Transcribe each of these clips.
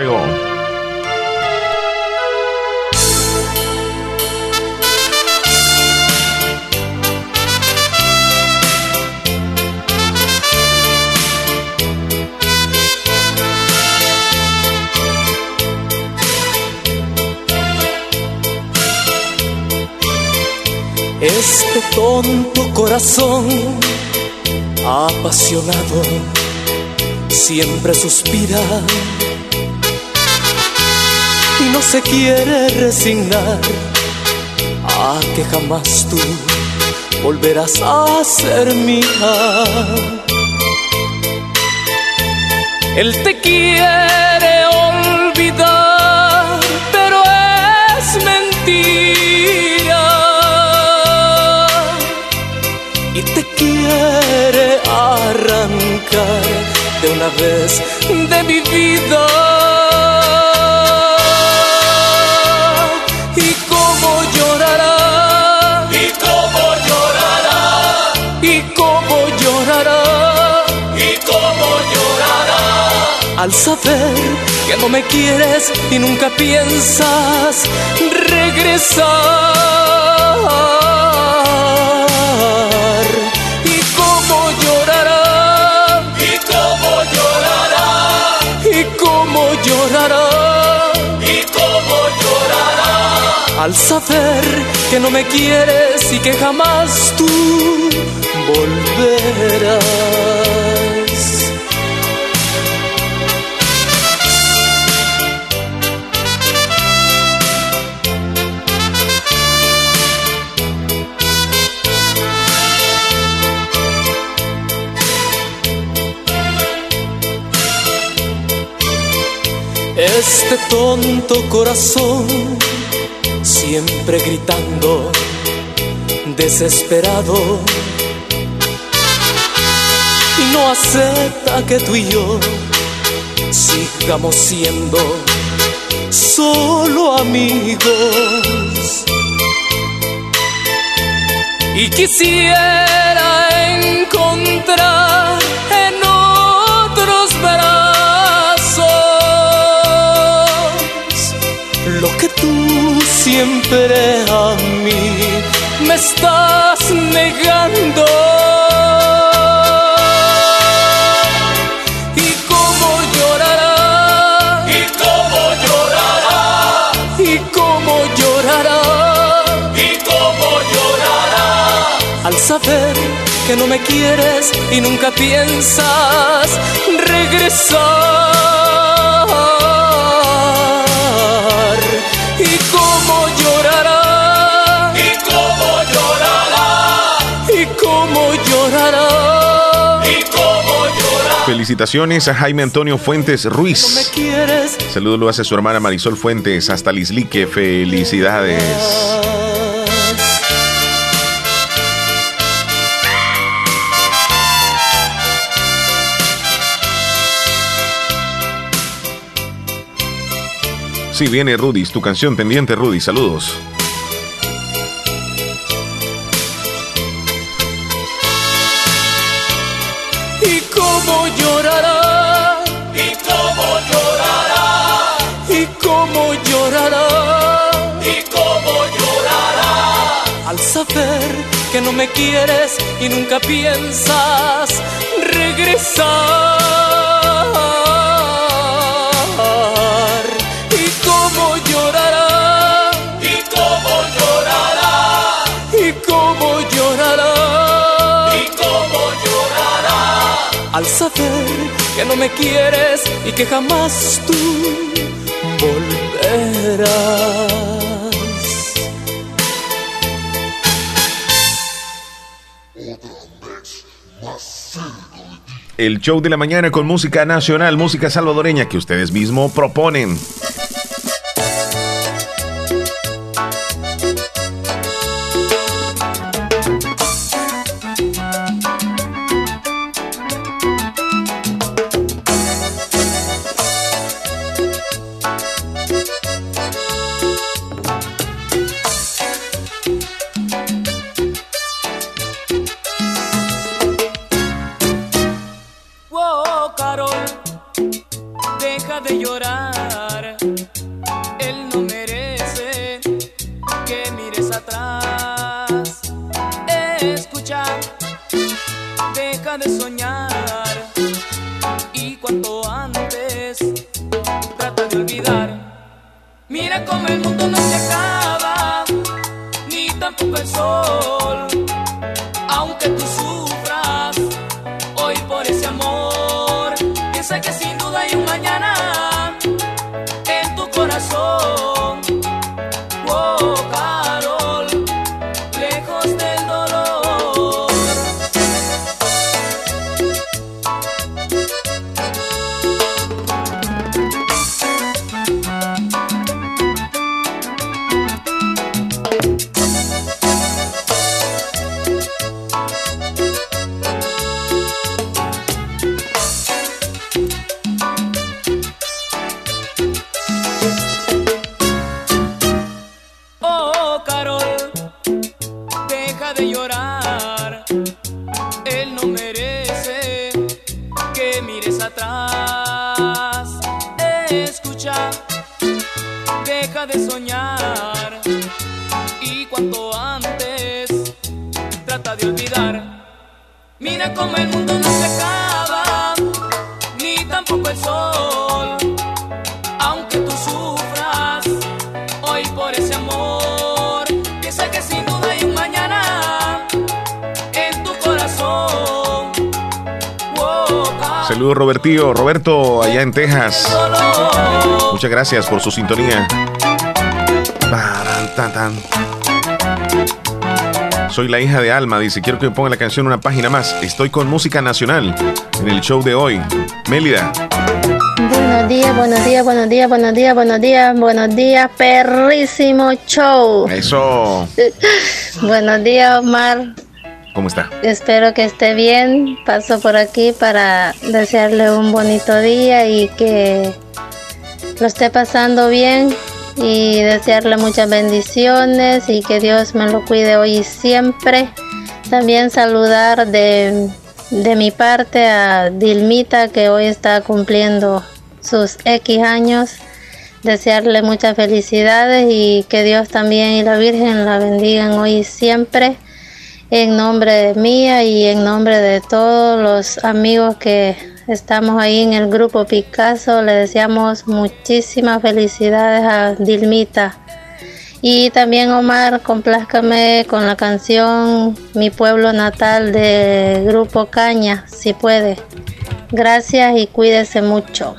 Este tonto corazón apasionado siempre suspira y no se quiere resignar a que jamás tú volverás a ser mía. Él te quiere olvidar, pero es mentira. Y te quiere arrancar de una vez de mi vida. Al saber que no me quieres y nunca piensas regresar. Y cómo llorará, y cómo llorará, y cómo llorará, y cómo llorará, al saber que no me quieres y que jamás tú volverás. Este tonto corazón siempre gritando, desesperado, y no acepta que tú y yo sigamos siendo solo amigos. Y quisiera encontrar en otros lo que tú siempre a mí me estás negando. Y cómo llorará, y cómo llorará, y cómo llorará, y cómo llorará, al saber que no me quieres y nunca piensas regresar. Felicitaciones a Jaime Antonio Fuentes Ruiz. Saludos lo hace su hermana Marisol Fuentes hasta Lislique. Felicidades. Sí, viene Rudy, tu canción pendiente, Rudy. Saludos. saber que no me quieres y nunca piensas regresar. Al saber que no me quieres y que jamás tú volverás. el show de la mañana con música nacional, música salvadoreña que ustedes mismos proponen. Muchas gracias por su sintonía. Soy la hija de Alma, dice, quiero que me ponga la canción una página más. Estoy con música nacional en el show de hoy. Mélida. Buenos días, buenos días, buenos días, buenos días, buenos días, buenos días, perrísimo show. Eso. buenos días, Omar. ¿Cómo está? Espero que esté bien. Paso por aquí para desearle un bonito día y que lo esté pasando bien y desearle muchas bendiciones y que Dios me lo cuide hoy y siempre. También saludar de, de mi parte a Dilmita que hoy está cumpliendo sus X años. Desearle muchas felicidades y que Dios también y la Virgen la bendigan hoy y siempre en nombre de mía y en nombre de todos los amigos que estamos ahí en el grupo Picasso, le deseamos muchísimas felicidades a Dilmita. Y también Omar, complázcame con la canción Mi pueblo natal de Grupo Caña, si puede. Gracias y cuídese mucho.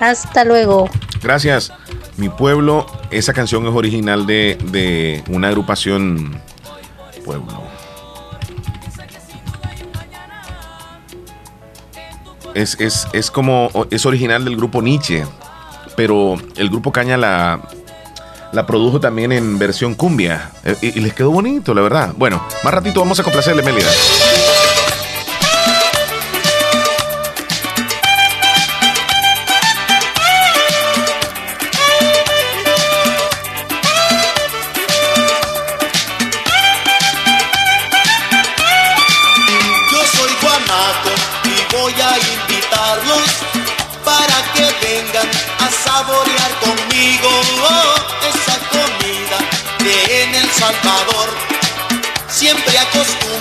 Hasta luego. Gracias. Mi pueblo, esa canción es original de, de una agrupación pueblo. Es, es, es, como, es original del grupo Nietzsche, pero el grupo Caña la, la produjo también en versión cumbia eh, y, les quedó bonito, la verdad. Bueno, más ratito vamos a complacerle, Melida. Siempre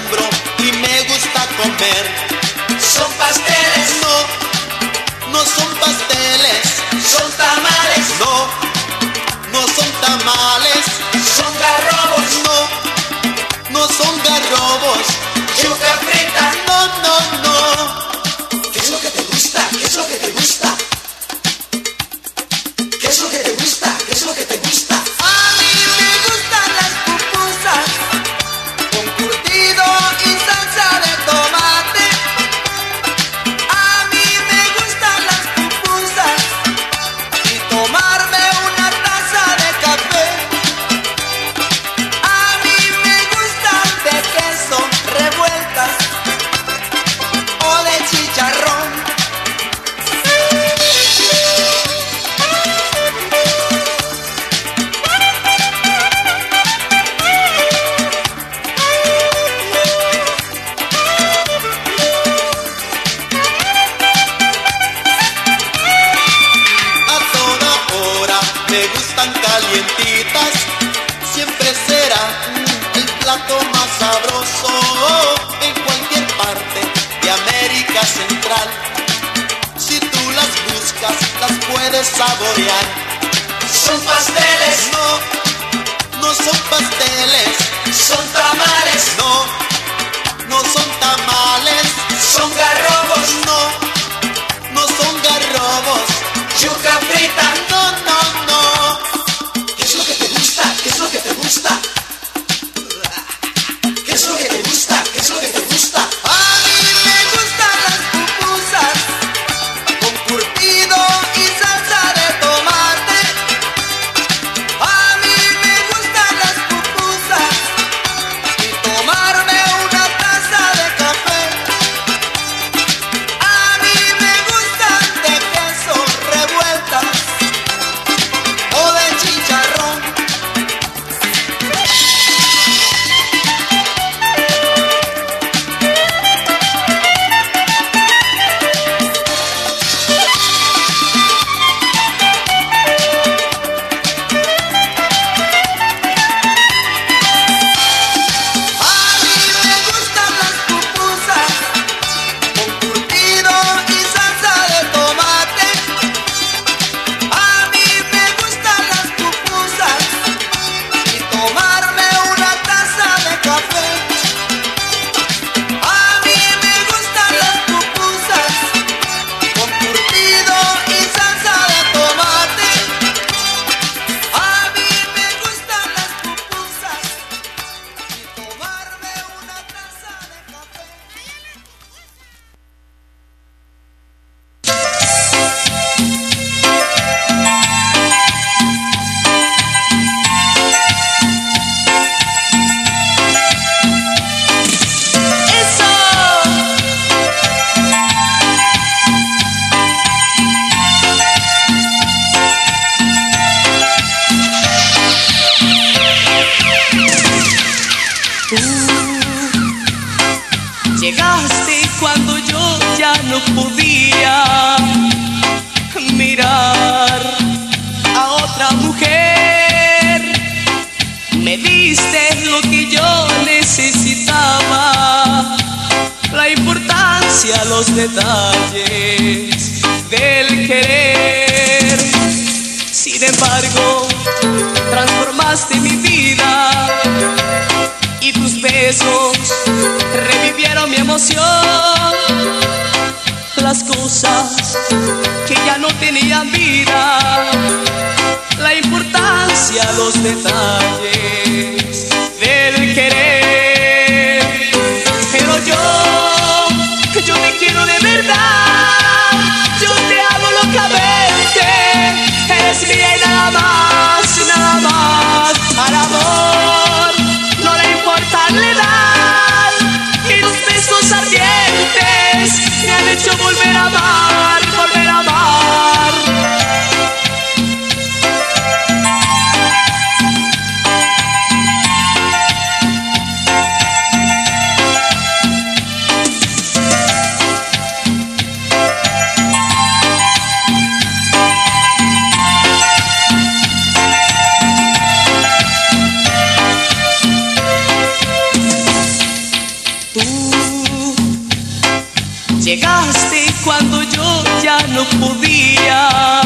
podía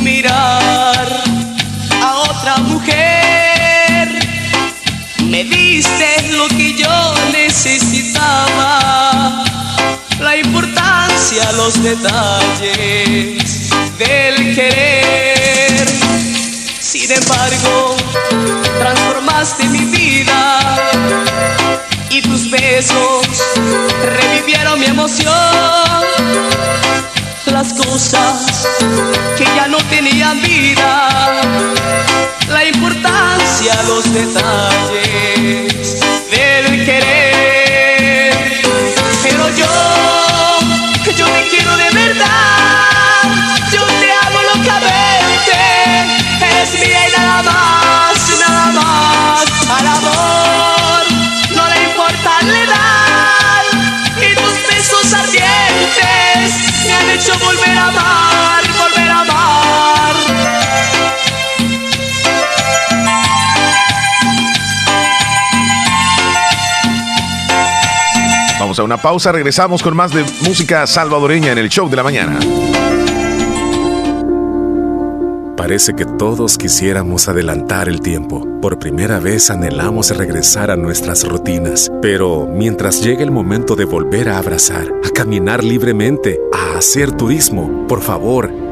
mirar a otra mujer. Me diste lo que yo necesitaba, la importancia, los detalles del querer. Sin embargo, transformaste mi vida y tus besos revivieron mi emoción las cosas que ya no tenían vida, la importancia, los detalles del querer. A una pausa, regresamos con más de música salvadoreña en el show de la mañana. Parece que todos quisiéramos adelantar el tiempo. Por primera vez anhelamos regresar a nuestras rutinas, pero mientras llega el momento de volver a abrazar, a caminar libremente, a hacer turismo, por favor,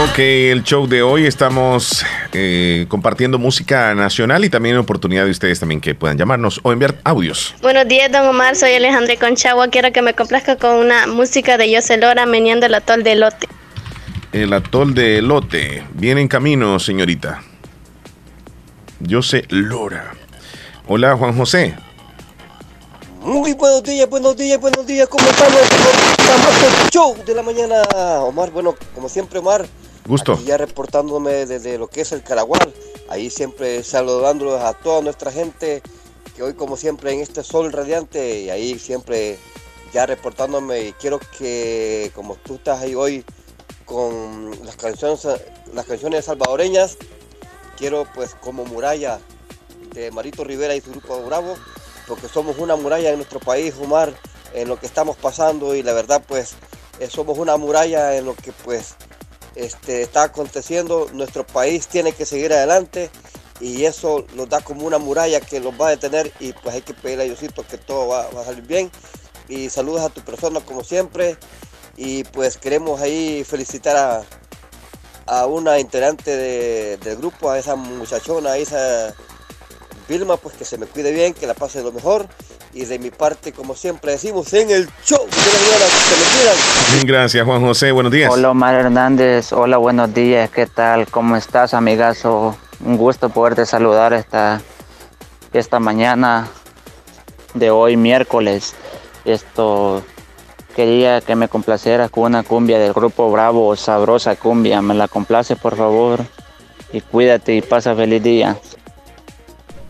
Ok, el show de hoy estamos eh, compartiendo música nacional y también oportunidad de ustedes también que puedan llamarnos o enviar audios. Buenos días, don Omar. Soy Alejandra Conchagua. Quiero que me complazca con una música de José Lora meneando el atol de Lote. El atol de Lote. Viene en camino, señorita. José Lora. Hola, Juan José. Muy buenos días, buenos días, buenos días. ¿Cómo estamos? Estamos el show de la mañana. Omar, bueno, como siempre, Omar. Gusto. Ya reportándome desde lo que es el Caragual. Ahí siempre saludándolos a toda nuestra gente que hoy como siempre en este sol radiante y ahí siempre ya reportándome y quiero que como tú estás ahí hoy con las canciones las canciones salvadoreñas quiero pues como muralla de Marito Rivera y su grupo Bravo porque somos una muralla en nuestro país Omar en lo que estamos pasando y la verdad pues eh, somos una muralla en lo que pues este, está aconteciendo, nuestro país tiene que seguir adelante y eso nos da como una muralla que los va a detener y pues hay que pedirle a Diosito que todo va, a salir bien. Y saludos a tu persona como siempre y pues queremos ahí felicitar a, a una integrante de- del grupo, a esa muchachona, a esa Vilma, pues que se me cuide bien, que la pase lo mejor. Y de mi parte, como siempre decimos, en el show de la mañana, que se me cuidan. Bien, gracias, Juan José. Buenos días. Hola Omar Hernández, hola buenos días, ¿qué tal? ¿Cómo estás amigazo? Un gusto poderte saludar esta, esta mañana de hoy miércoles. Esto quería que me complacieras con una cumbia del grupo Bravo, sabrosa cumbia, ¿me la complace por favor? y cuídate y pasa feliz día.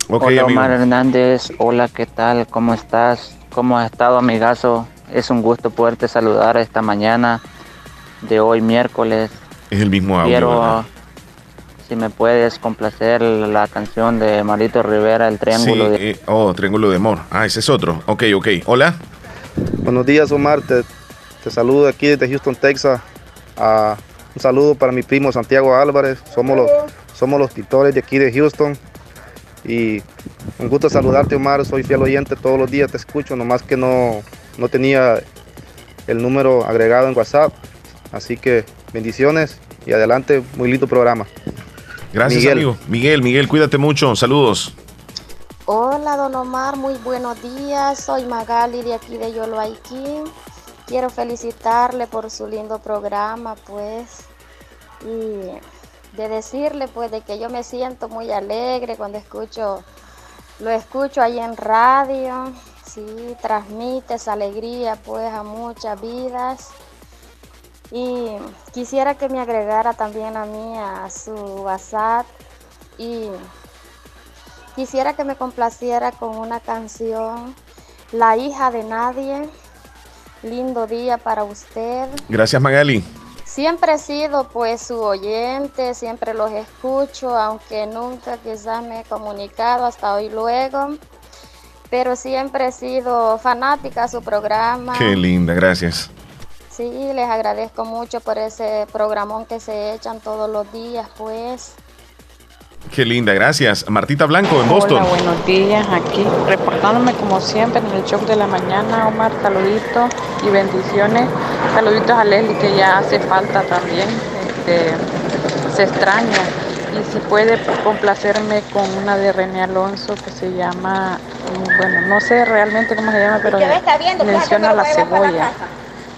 Hola amigo. Omar Hernández, hola, ¿qué tal? ¿Cómo estás? ¿Cómo has estado, amigazo? Es un gusto poderte saludar esta mañana de hoy miércoles. Es el mismo audio. Quiero, ¿verdad? si me puedes complacer la canción de Marito Rivera, El Triángulo Sí, de... eh, oh, Triángulo de Amor. Ah, ese es otro. Ok, ok. Hola. Buenos días, Omar. Te, te saludo aquí desde Houston, Texas. Ah, un saludo para mi primo Santiago Álvarez. Somos los, somos los pintores de aquí de Houston. Y un gusto saludarte, Omar. Soy fiel oyente todos los días, te escucho. Nomás que no, no tenía el número agregado en WhatsApp. Así que bendiciones y adelante. Muy lindo programa. Gracias, Miguel. amigo. Miguel, Miguel, cuídate mucho. Saludos. Hola, don Omar, muy buenos días. Soy Magali de aquí de Yoloaiquín. Quiero felicitarle por su lindo programa, pues, y de decirle, pues, de que yo me siento muy alegre cuando escucho, lo escucho ahí en radio. Sí, transmite esa alegría, pues, a muchas vidas. Y quisiera que me agregara también a mí a su WhatsApp y Quisiera que me complaciera con una canción, La hija de nadie. Lindo día para usted. Gracias, Magali. Siempre he sido pues su oyente, siempre los escucho, aunque nunca quizás me he comunicado hasta hoy luego. Pero siempre he sido fanática de su programa. Qué linda, gracias. Sí, les agradezco mucho por ese programón que se echan todos los días, pues. Qué linda, gracias. Martita Blanco en Boston. Hola, buenos días. Aquí reportándome como siempre en el show de la mañana, Omar. Saluditos y bendiciones. Saluditos a Leslie que ya hace falta también. Este, se extraña. Y si puede complacerme con una de René Alonso que se llama, mm, bueno, no sé realmente cómo se llama, pero menciona la cebolla.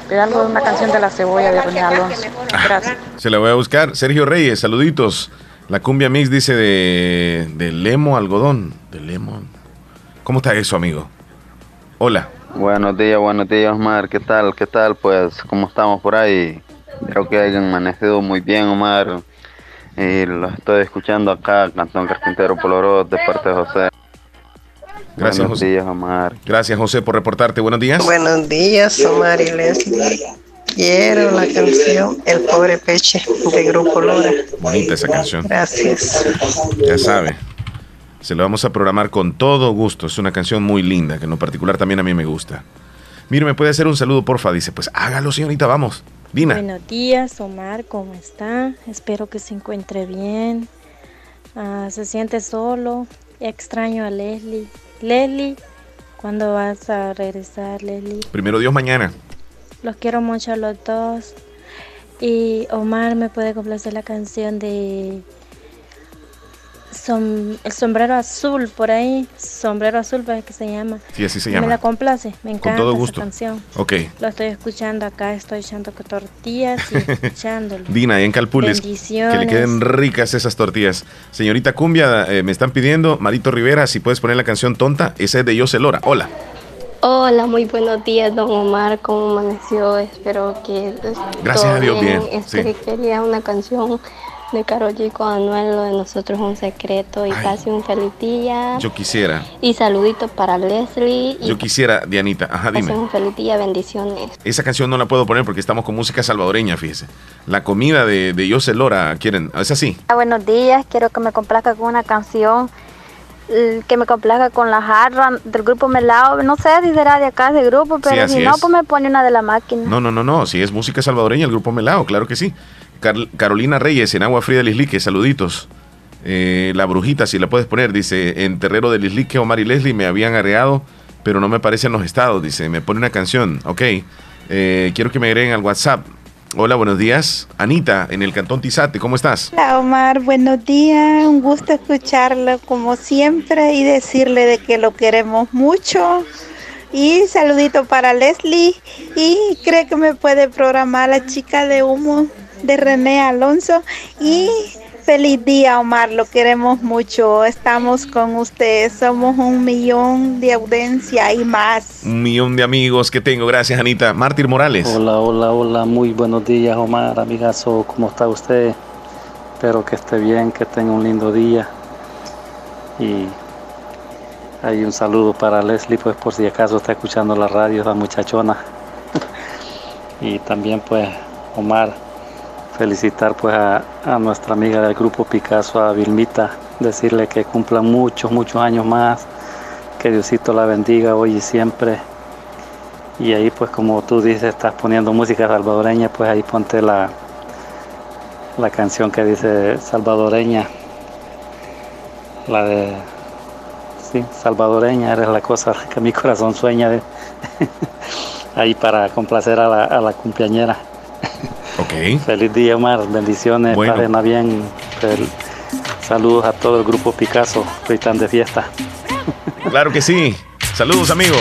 Pero algo de una canción de la cebolla de René Alonso. Gracias. Se la voy a buscar. Sergio Reyes, saluditos. La cumbia mix dice de, de lemo algodón. De lemon. ¿Cómo está eso, amigo? Hola. Buenos días, buenos días, Omar. ¿Qué tal? ¿Qué tal? Pues, ¿cómo estamos por ahí? Creo que hayan amanecido muy bien, Omar. Y los estoy escuchando acá, Cantón Carpintero Poloró, de parte de José. Gracias, buenos José. días, Omar. Gracias, José, por reportarte. Buenos días. Buenos días, Omar y Leslie. Quiero la canción El pobre peche de Grupo Lora. Bonita esa canción. Gracias. Ya sabe. Se lo vamos a programar con todo gusto. Es una canción muy linda, que en lo particular también a mí me gusta. Mire, ¿me puede hacer un saludo, porfa? Dice, pues hágalo, señorita, vamos. Dina. Buenos días, Omar, ¿cómo está? Espero que se encuentre bien. Ah, se siente solo. Extraño a Leslie. Leslie, ¿cuándo vas a regresar, Leslie? Primero Dios mañana. Los quiero mucho a los dos. Y Omar me puede complacer la canción de som- El sombrero azul, por ahí. Sombrero azul, para que se llama. Sí, así se Me llama. la complace, me encanta todo esa gusto. canción. Ok. Lo estoy escuchando acá, estoy echando tortillas y escuchándolo. Dina, en Calpules. Que le queden ricas esas tortillas. Señorita Cumbia, eh, me están pidiendo, Marito Rivera, si puedes poner la canción tonta. Esa es de José Lora. Hola. Hola, muy buenos días, don Omar. ¿Cómo amaneció? Espero que Gracias todo a Dios, bien, Este, sí. Quería una canción de Karol G con Anuel, lo de nosotros un secreto. Y casi un feliz día. Yo quisiera, Y saluditos para Leslie. Y yo quisiera, Dianita, ajá, dime. un feliz día, bendiciones. Esa canción no la puedo poner porque estamos con música salvadoreña, fíjese. La comida de, de José Lora, ¿quieren? ¿Es así? Ah, buenos días, quiero que me complazca con una canción que me complazca con la jarra del grupo Melao. No sé si será de acá ese grupo, pero si no, es. pues me pone una de la máquina. No, no, no, no. Si es música salvadoreña, el grupo Melao, claro que sí. Car- Carolina Reyes, en Agua Fría del Islique, saluditos. Eh, la brujita, si la puedes poner, dice, en Terrero del Islique, Omar y Leslie me habían agregado, pero no me aparecen los estados, dice, me pone una canción, ok. Eh, quiero que me agreguen al WhatsApp. Hola, buenos días. Anita, en el Cantón Tizate, ¿cómo estás? Hola Omar, buenos días, un gusto escucharlo como siempre y decirle de que lo queremos mucho. Y saludito para Leslie y cree que me puede programar la chica de humo de René Alonso y feliz día Omar, lo queremos mucho, estamos con ustedes, somos un millón de audiencia y más. Un millón de amigos que tengo, gracias Anita. Mártir Morales. Hola, hola, hola, muy buenos días Omar, amigazo, ¿cómo está usted? espero que esté bien, que tenga un lindo día. Y hay un saludo para Leslie, pues por si acaso está escuchando la radio, la muchachona. y también pues Omar, felicitar pues a, a nuestra amiga del grupo Picasso, a Vilmita, decirle que cumpla muchos, muchos años más, que Diosito la bendiga hoy y siempre. Y ahí pues como tú dices, estás poniendo música salvadoreña, pues ahí ponte la, la canción que dice salvadoreña, la de, sí, salvadoreña, eres la cosa que mi corazón sueña de, ahí para complacer a la, a la cumpleañera. Ok. Feliz día, Omar, bendiciones, Bueno. bien. Fel- saludos a todo el grupo Picasso, hoy están de fiesta. Claro que sí. Saludos, amigos.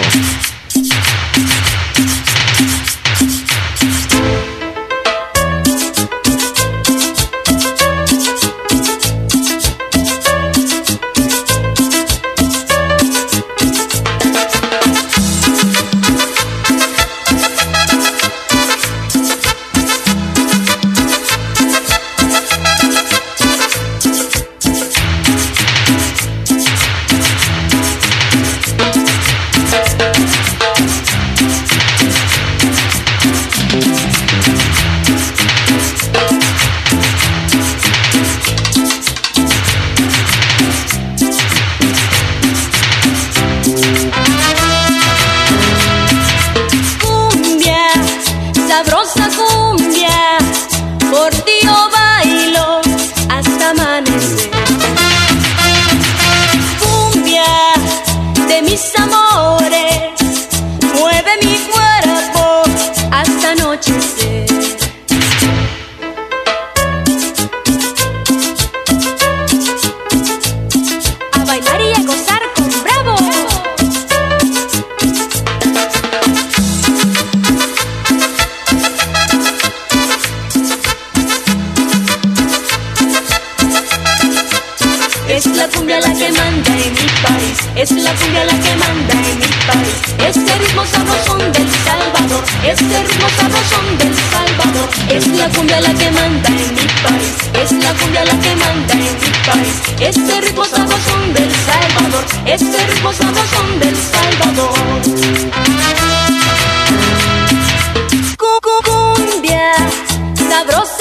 Es la cumbia la que manda en mi país, es la cumbia la que manda en mi país. Este ritmo sabrosón del Salvador, este ritmo sabrosón del Salvador. Es la cumbia la que manda en mi país, es la cumbia la que manda en mi país. Este ritmo sabrosón del Salvador, este ritmo sabrosón del Salvador. Cu- cu- Cumbia, sabrosa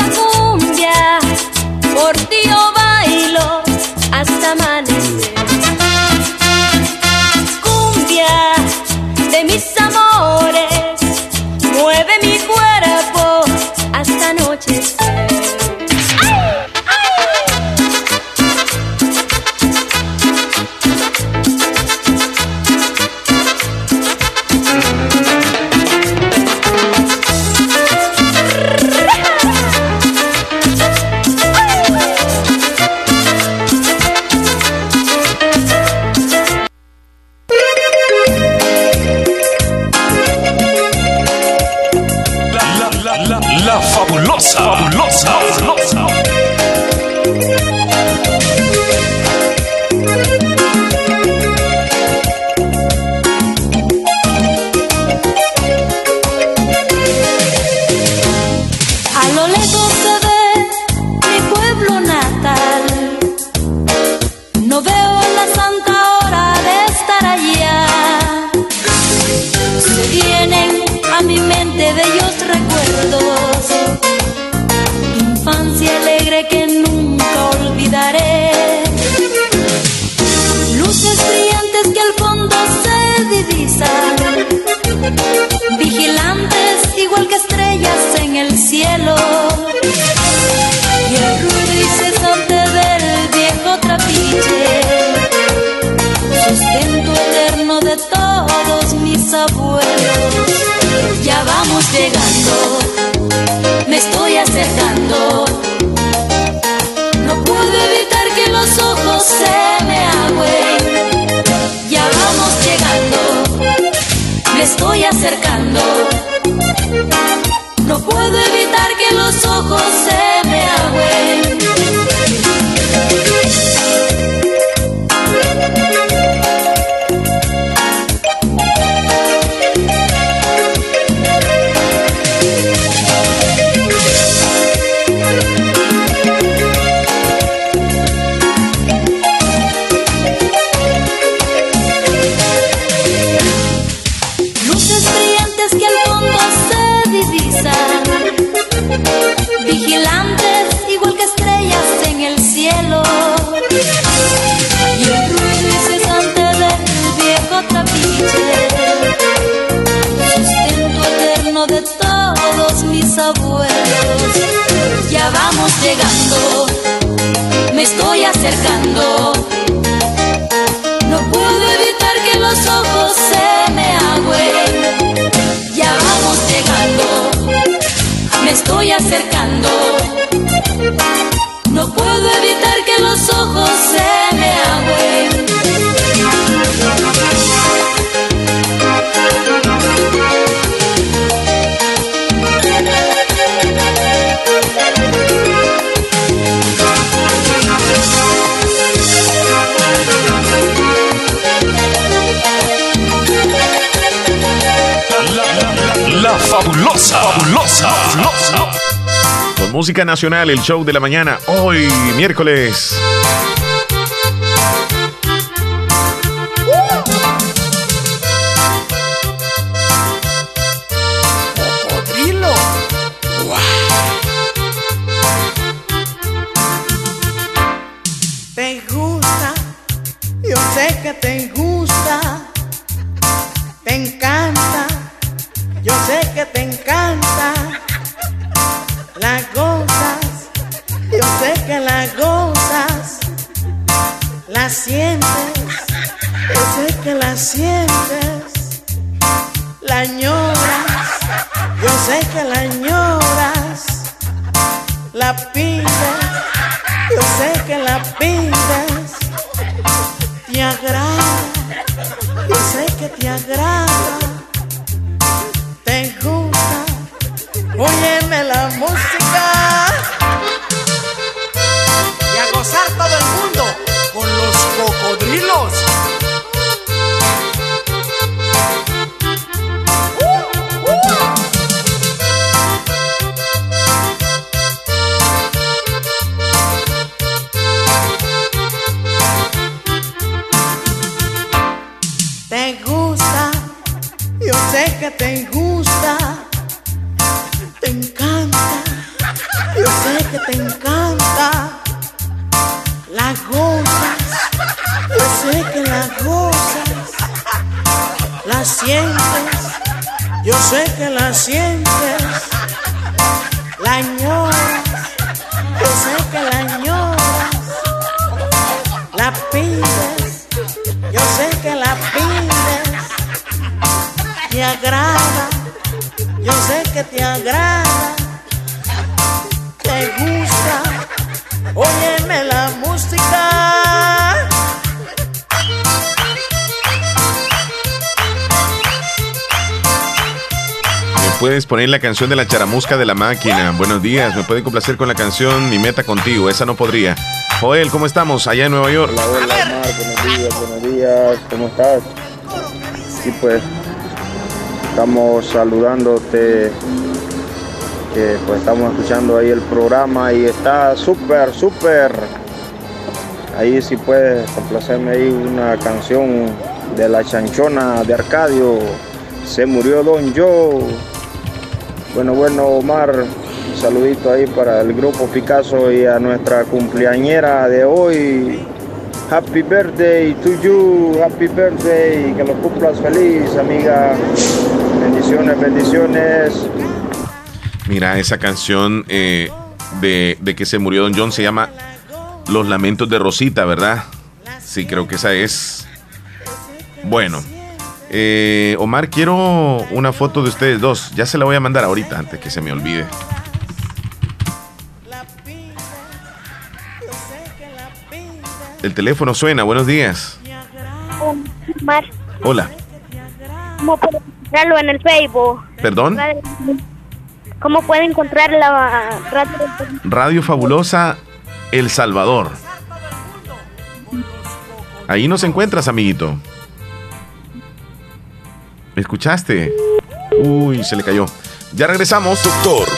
me estoy acercando. Fabulosa, fabulosa, fabulosa. Con música nacional, el show de la mañana, hoy miércoles. La canción de la charamusca de la máquina? Buenos días, me pueden complacer con la canción Mi meta contigo, esa no podría. Joel, ¿cómo estamos allá en Nueva York? Hola, hola, Omar, buenos días, buenos días, ¿cómo estás? Sí, pues estamos saludándote, que pues estamos escuchando ahí el programa y está súper, súper. Ahí si puedes complacerme ahí una canción de la chanchona de Arcadio, se murió Don Joe. Bueno, bueno, Omar, un saludito ahí para el grupo Picasso y a nuestra cumpleañera de hoy. Happy birthday to you, happy birthday, que lo cumplas feliz, amiga. Bendiciones, bendiciones. Mira, esa canción eh, de, de que se murió Don John se llama Los Lamentos de Rosita, ¿verdad? Sí, creo que esa es. Bueno, eh, Omar, quiero una foto de ustedes dos. Ya se la voy a mandar ahorita, antes que se me olvide. El teléfono suena, buenos días. Omar, Hola, ¿cómo puedo encontrarlo en el Facebook? perdón. ¿Cómo puede encontrar la radio? Radio Fabulosa El Salvador. Ahí nos encuentras, amiguito. ¿Me escuchaste? Uy, se le cayó. Ya regresamos. Doctor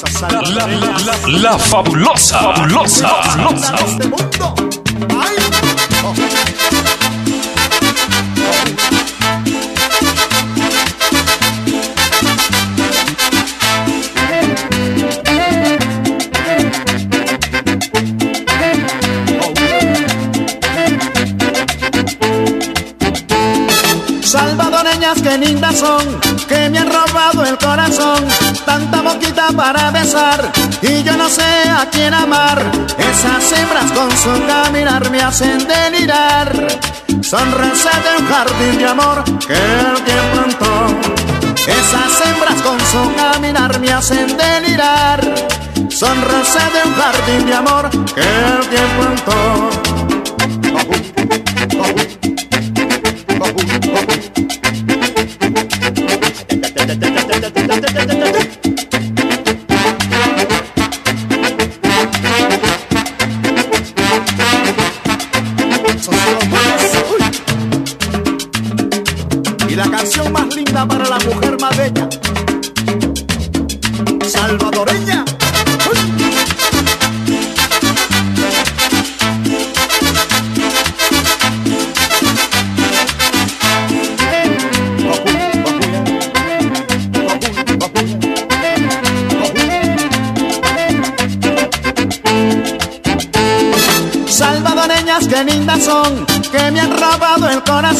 La, la, la, la, la fabulosa, fabulosa, fabulosa. Que lindas son, que me han robado el corazón. Tanta boquita para besar y yo no sé a quién amar. Esas hembras con su caminar me hacen delirar. Sonrisa de un jardín de amor que el tiempo plantó. Esas hembras con su caminar me hacen delirar. Sonrisa de un jardín de amor que el tiempo plantó. Y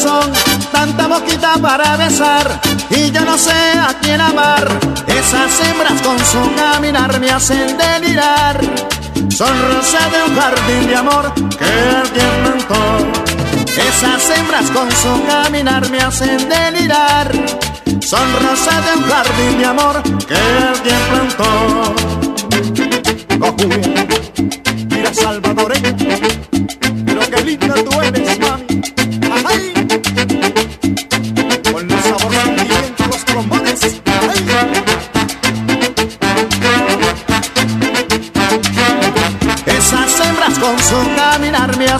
corazón. Tanta boquita para besar y yo no sé a quién amar. Esas hembras con su caminar me hacen delirar. Son rosa de un jardín de amor que el tiempo. Esas hembras con su caminar me hacen delirar. Son rosa de un jardín de amor que el tiempo plantó.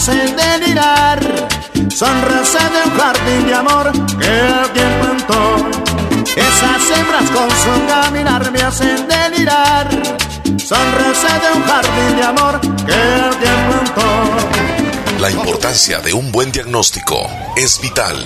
Hacen delirar. Son rosa de un jardín de amor que tiempo plantó. Esas hembras con su caminar me hacen delirar. Son rosa de un jardín de amor que tiempo plantó. La importancia de un buen diagnóstico es vital.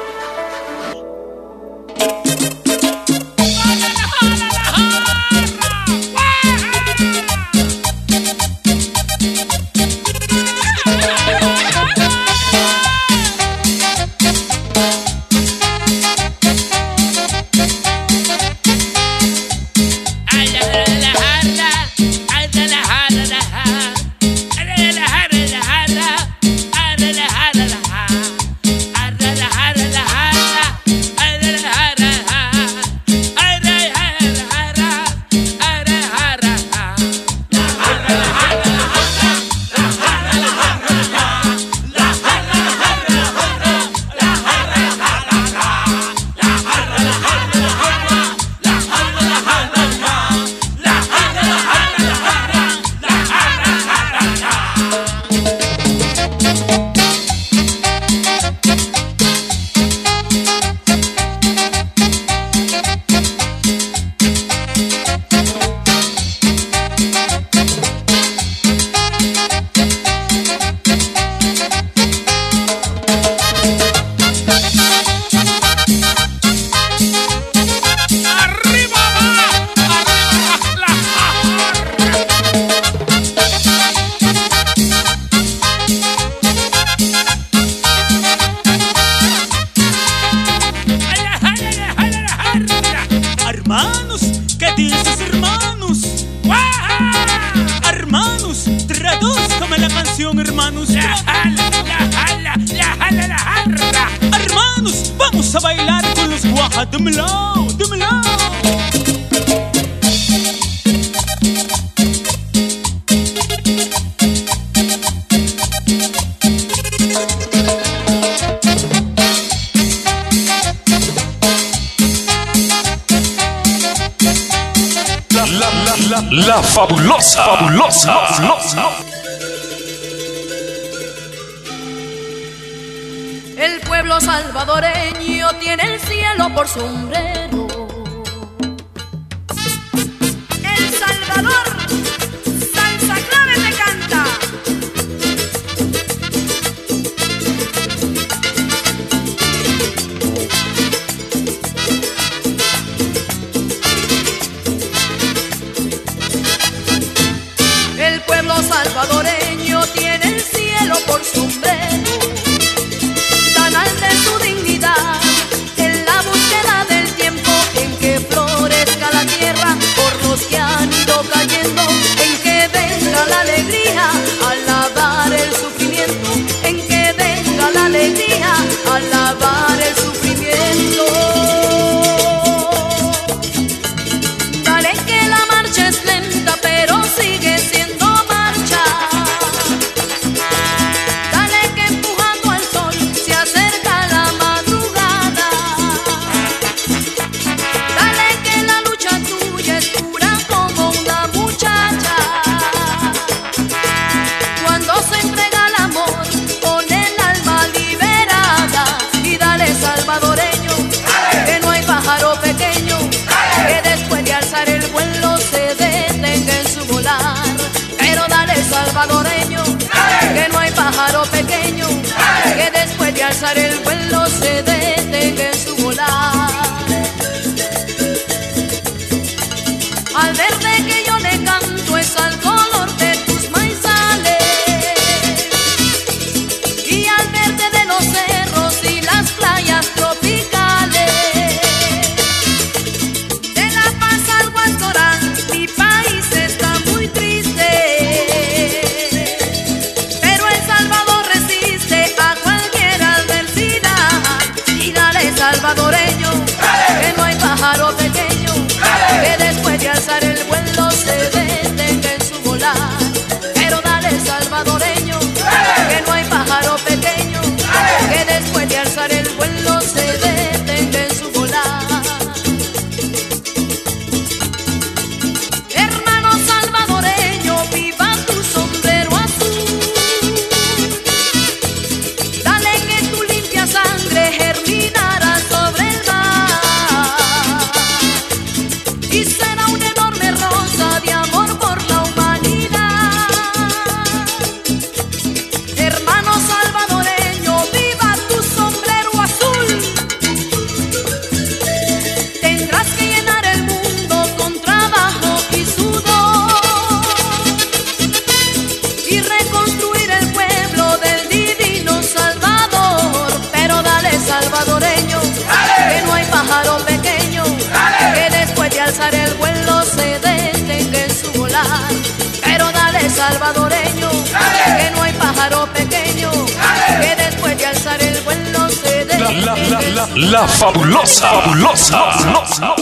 La fabulosa. Fabulosa.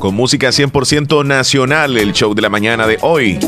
Con música 100% nacional, el show de la mañana de hoy.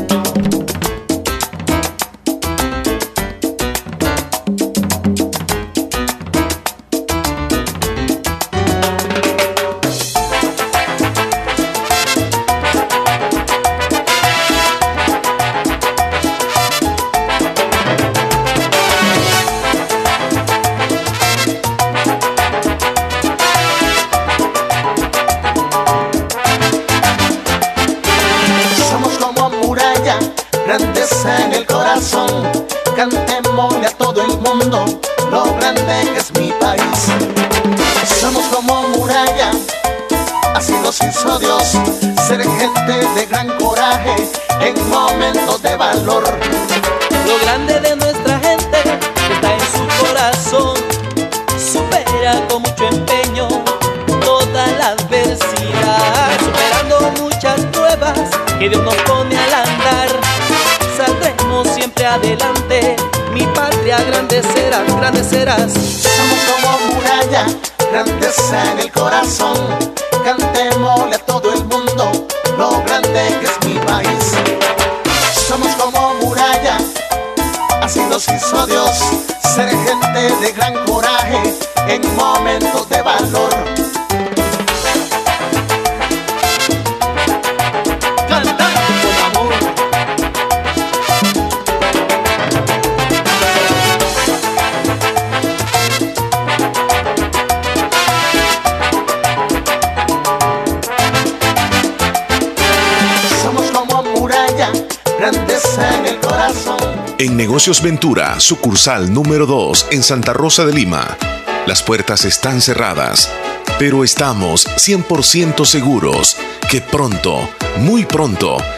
En Negocios Ventura, sucursal número 2 en Santa Rosa de Lima. Las puertas están cerradas, pero estamos 100% seguros que pronto, muy pronto,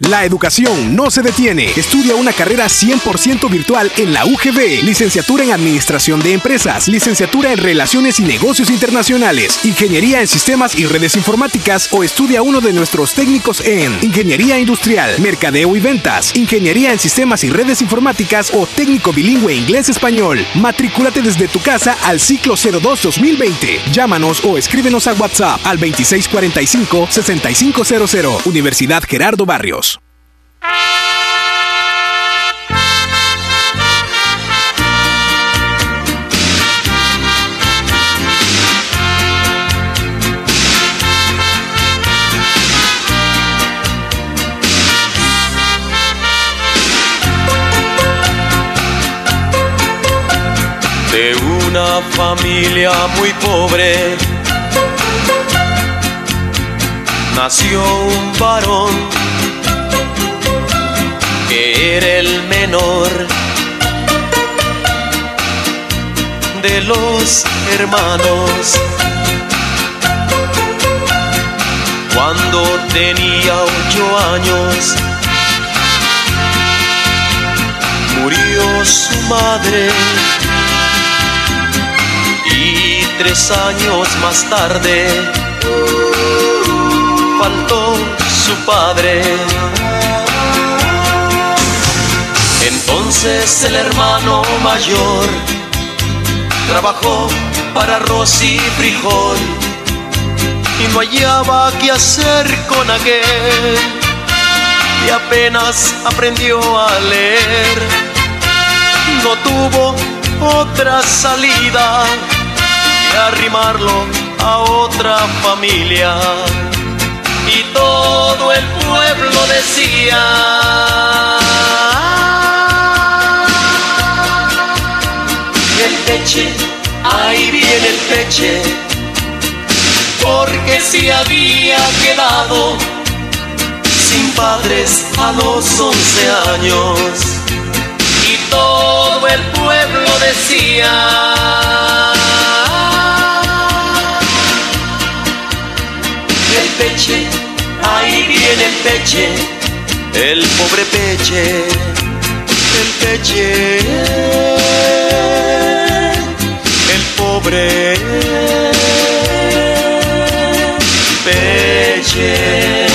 La educación no se detiene. Estudia una carrera 100% virtual en la UGB. Licenciatura en Administración de Empresas, licenciatura en Relaciones y Negocios Internacionales, Ingeniería en Sistemas y Redes Informáticas o estudia uno de nuestros técnicos en Ingeniería Industrial, Mercadeo y Ventas, Ingeniería en Sistemas y Redes Informáticas o técnico bilingüe inglés-español. Matrículate desde tu casa al ciclo 02-2020. Llámanos o escríbenos a WhatsApp al 2645-6500. Universidad Gerardo Barrios. Familia muy pobre. Nació un varón que era el menor de los hermanos. Cuando tenía ocho años, murió su madre tres años más tarde faltó su padre. Entonces el hermano mayor trabajó para arroz y frijol y no hallaba qué hacer con aquel y apenas aprendió a leer. No tuvo otra salida arrimarlo a otra familia. Y todo el pueblo decía, el peche, ahí viene el peche, porque se había quedado sin padres a los once años y todo el pueblo decía peche, ahí viene el peche, el pobre peche, el peche, el pobre peche.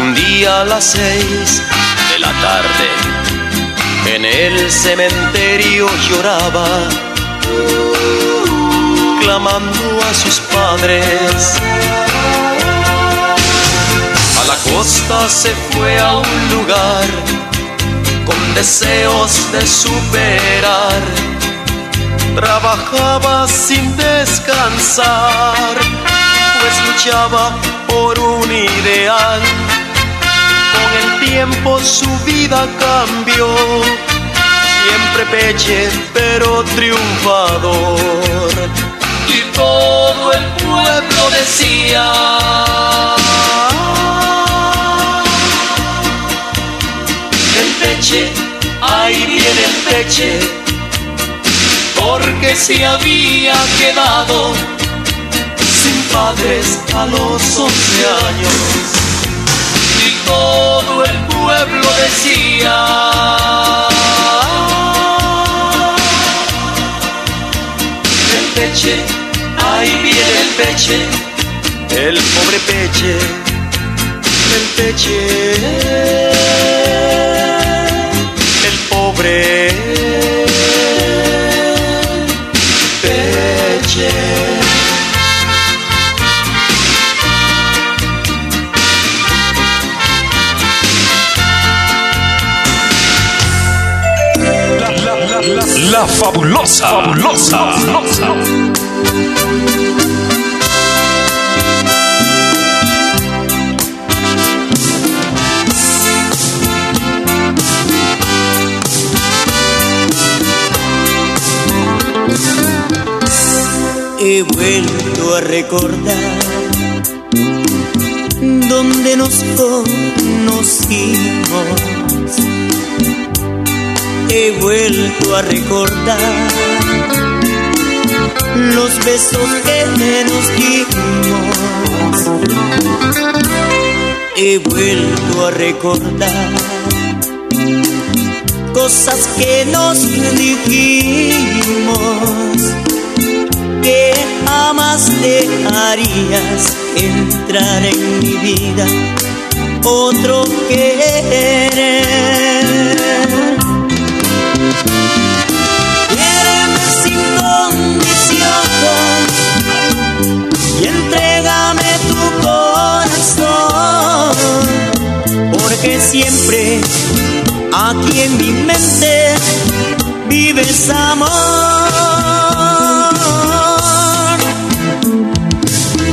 Un día a las seis de la tarde, en el cementerio lloraba, clamando a sus padres. A la costa se fue a un lugar con deseos de superar trabajaba sin descansar, pues luchaba por un ideal. Con el tiempo su vida cambió, siempre peche pero triunfador. Y todo el pueblo decía, el peche, ahí viene el peche porque se había quedado sin padres a los once años. Y todo el pueblo decía, el peche, ahí viene el peche, el pobre peche, el peche, el pobre fabulosa, fabulosa, fabulosa. He vuelto a recordar donde nos conocimos. He vuelto a recordar los besos que nos dimos. He vuelto a recordar cosas que nos dijimos que jamás dejarías entrar en mi vida otro querer. Porque siempre aquí en mi mente vives amor.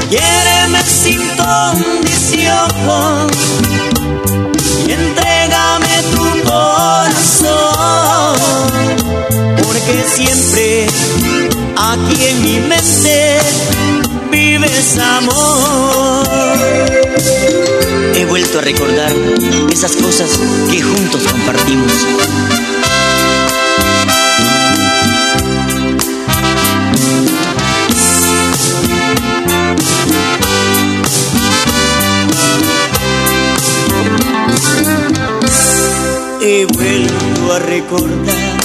Quiéreme sin condición y entrégame tu corazón, porque siempre aquí en mi mente vives amor. He vuelto a recordar esas cosas que juntos compartimos. He vuelto a recordar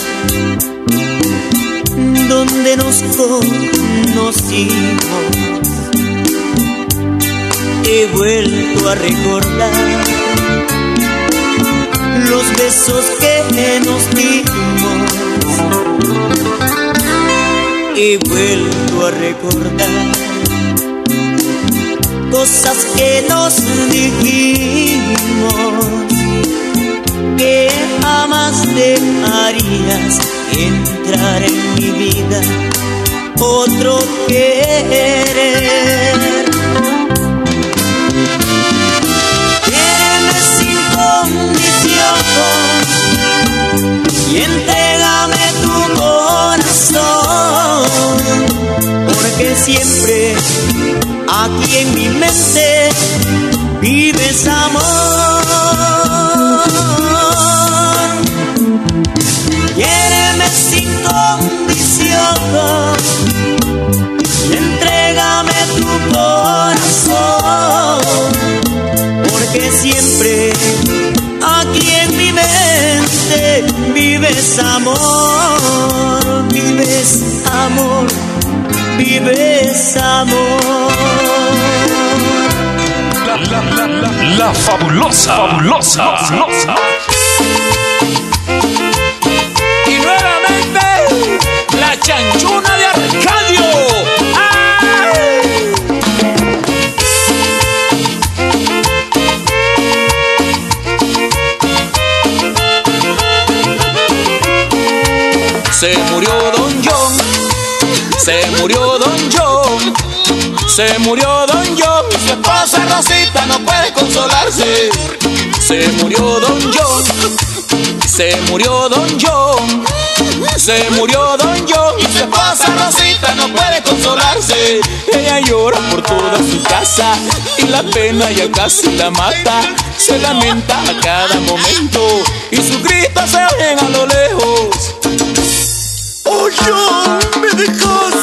donde nos conocimos he vuelto a recordar los besos que nos dimos. He vuelto a recordar cosas que nos dijimos que jamás dejarías entrar en mi vida otro querer. Vives amor. Quiéreme sin condición entrégame tu corazón, porque siempre aquí en mi mente vives amor, vives amor, vives amor. La, fabulosa, fabulosa, fabulosa. Y nuevamente, la chanchona de Arcadio. Se murió Don John, se murió Don John, se murió. Rosita no puede consolarse. Se murió Don John, se murió Don John, se murió Don John. Y su esposa Rosita no puede consolarse. Ella llora por toda su casa y la pena ya casi la mata. Se lamenta a cada momento y sus gritos se oyen a lo lejos. Oh John, me dejaste,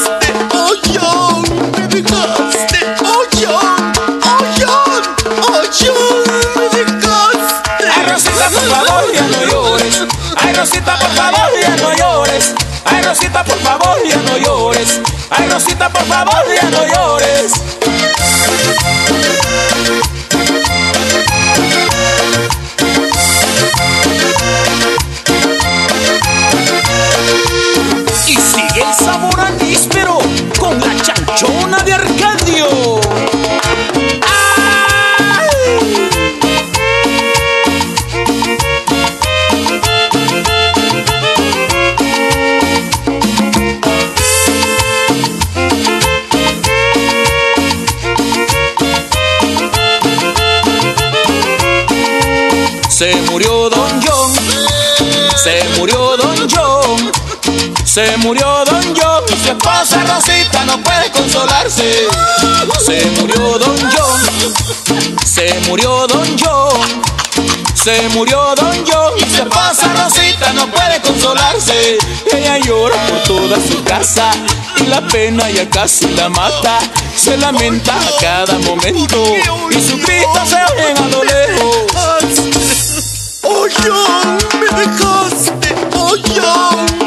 Rosita, por favor, ya no llores. Ay, Rosita, por favor, ya no llores. Se murió Don John, y su esposa Rosita no puede consolarse. Se murió Don John, se murió Don John. Se murió Don John y su esposa Rosita no puede consolarse. Ella llora por toda su casa y la pena ya casi la mata. Se lamenta a cada momento y su grito se oye a lo lejos. Oh John, me dejaste, oh John,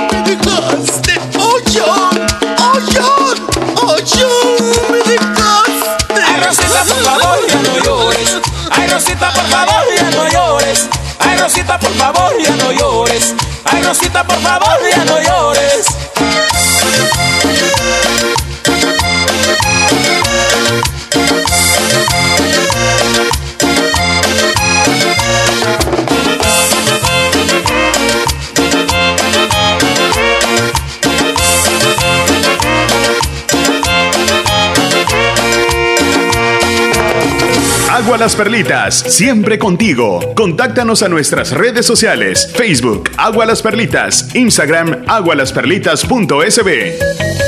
Ay Rosita, por favor, ya no llores. Ay Rosita, por favor, ya no llores. Ay Rosita, por favor, ya no llores. Ay Rosita, por favor, ya no llores. Las Perlitas, siempre contigo. Contáctanos a nuestras redes sociales, Facebook, Agua Las Perlitas, Instagram, agualasperlitas.sb.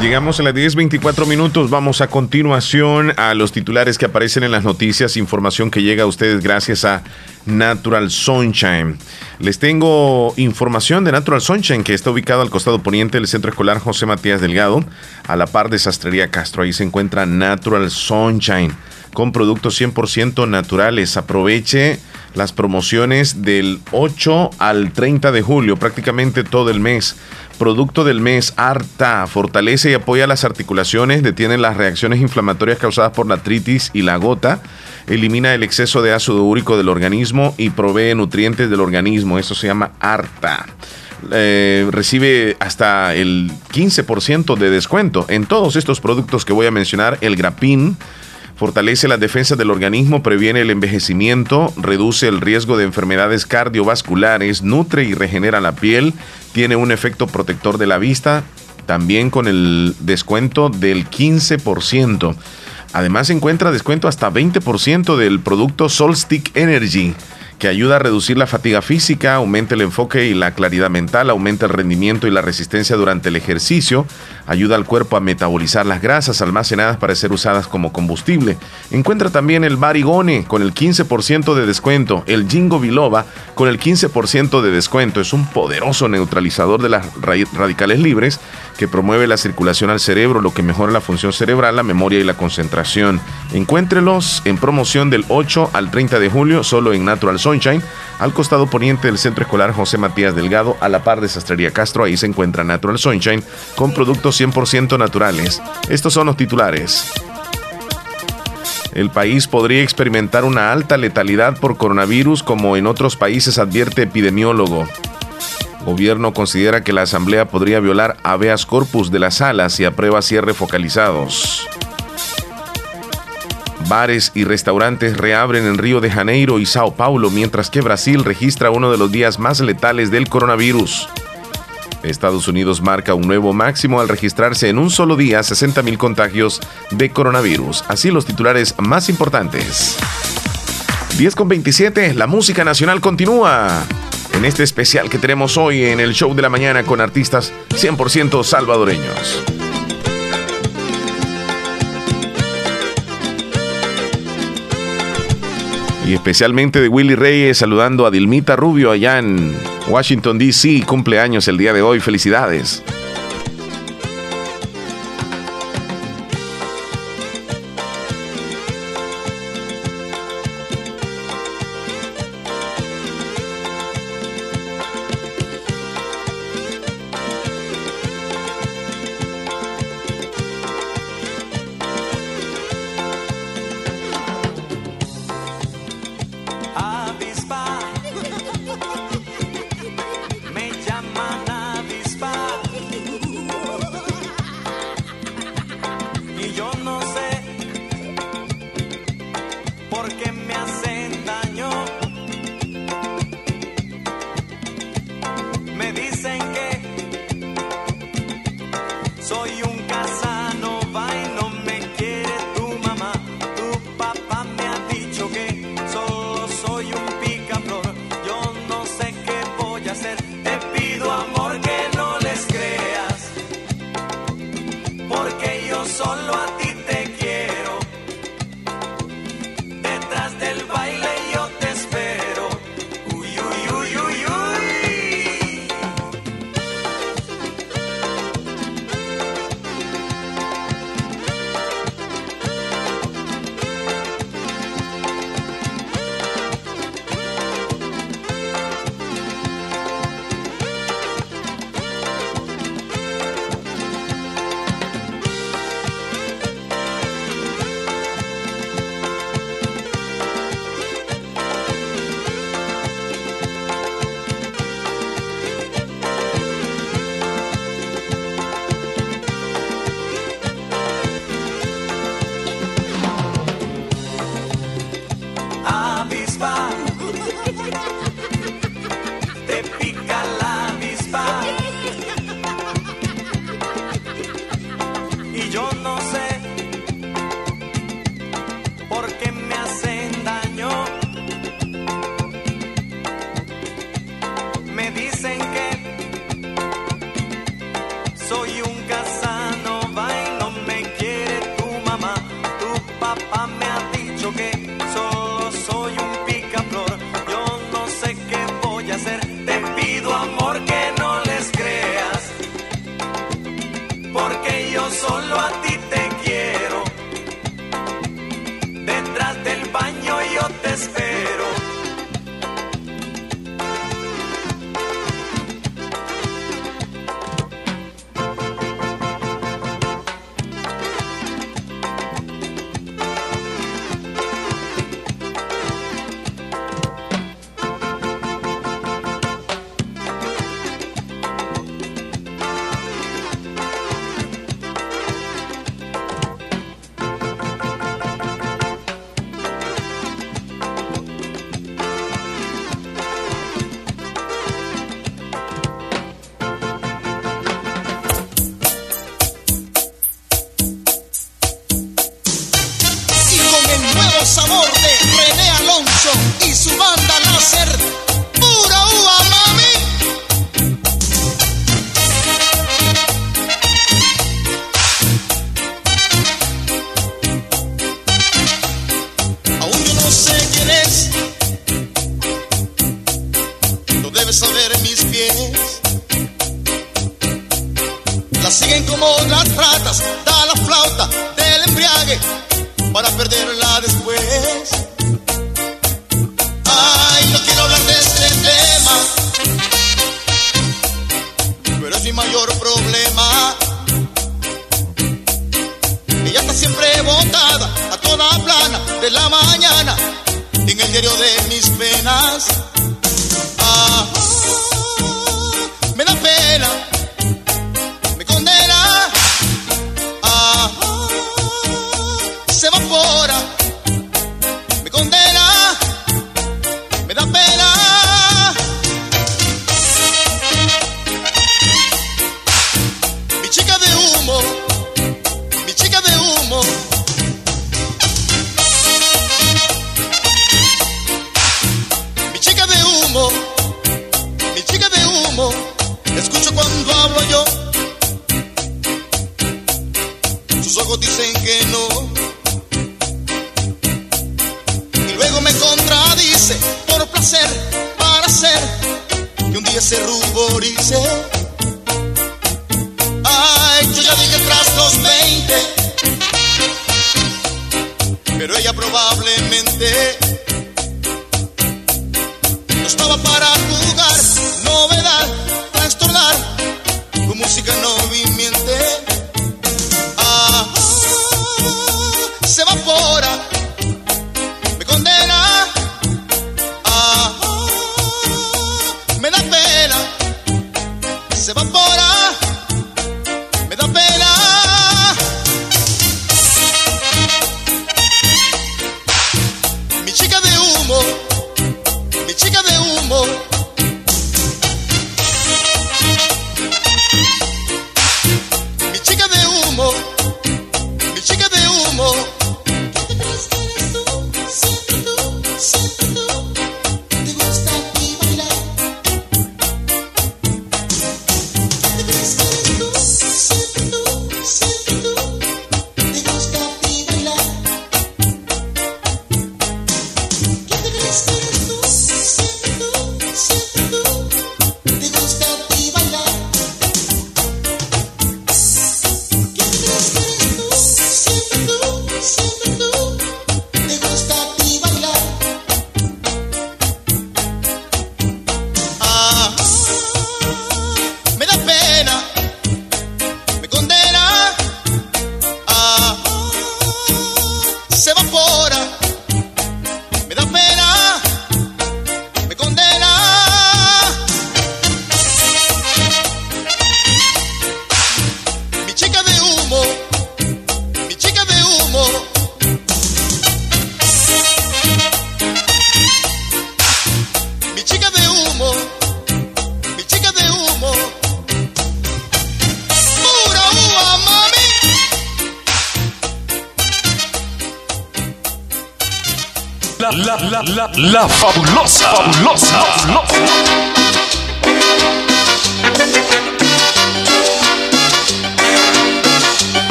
Llegamos a las 10.24 minutos. Vamos a continuación a los titulares que aparecen en las noticias. Información que llega a ustedes gracias a Natural Sunshine. Les tengo información de Natural Sunshine que está ubicado al costado poniente del centro escolar José Matías Delgado, a la par de Sastrería Castro. Ahí se encuentra Natural Sunshine con productos 100% naturales. Aproveche las promociones del 8 al 30 de julio, prácticamente todo el mes. Producto del mes, Arta, fortalece y apoya las articulaciones, detiene las reacciones inflamatorias causadas por la artritis y la gota, elimina el exceso de ácido úrico del organismo y provee nutrientes del organismo. Eso se llama Arta. Eh, recibe hasta el 15% de descuento en todos estos productos que voy a mencionar. El grapín fortalece la defensa del organismo, previene el envejecimiento, reduce el riesgo de enfermedades cardiovasculares, nutre y regenera la piel, tiene un efecto protector de la vista, también con el descuento del 15%. Además encuentra descuento hasta 20% del producto Solstick Energy que ayuda a reducir la fatiga física, aumenta el enfoque y la claridad mental, aumenta el rendimiento y la resistencia durante el ejercicio, ayuda al cuerpo a metabolizar las grasas almacenadas para ser usadas como combustible. Encuentra también el Barigone con el 15% de descuento, el Jingo Biloba con el 15% de descuento. Es un poderoso neutralizador de las radicales libres que promueve la circulación al cerebro, lo que mejora la función cerebral, la memoria y la concentración. Encuéntrelos en promoción del 8 al 30 de julio solo en Natural Sunshine, al costado poniente del Centro Escolar José Matías Delgado, a la par de Sastrería Castro. Ahí se encuentra Natural Sunshine con productos 100% naturales. Estos son los titulares. El país podría experimentar una alta letalidad por coronavirus como en otros países advierte epidemiólogo. Gobierno considera que la Asamblea podría violar habeas corpus de la sala si aprueba cierre focalizados. Bares y restaurantes reabren en Río de Janeiro y Sao Paulo, mientras que Brasil registra uno de los días más letales del coronavirus. Estados Unidos marca un nuevo máximo al registrarse en un solo día 60.000 contagios de coronavirus. Así los titulares más importantes. 10 con 27, la música nacional continúa. En este especial que tenemos hoy en el show de la mañana con artistas 100% salvadoreños. Y especialmente de Willy Reyes saludando a Dilmita Rubio allá en Washington, D.C. Cumpleaños el día de hoy. Felicidades.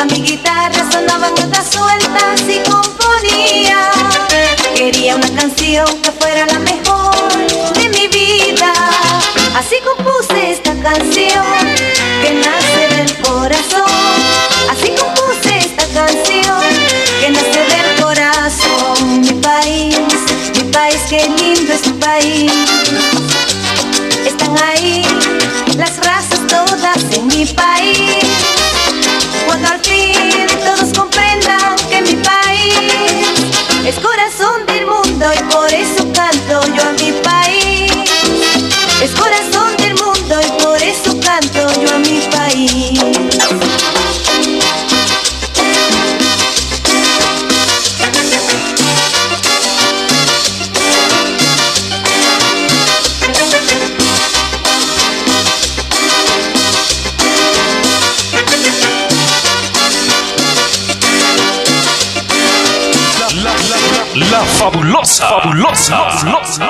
Sonaba mi guitarra, sonaban notas sueltas y componía. Quería una canción que fuera la mejor de mi vida. Así compuse esta canción. Fabulosa, fabulosa, fabulosa. bailando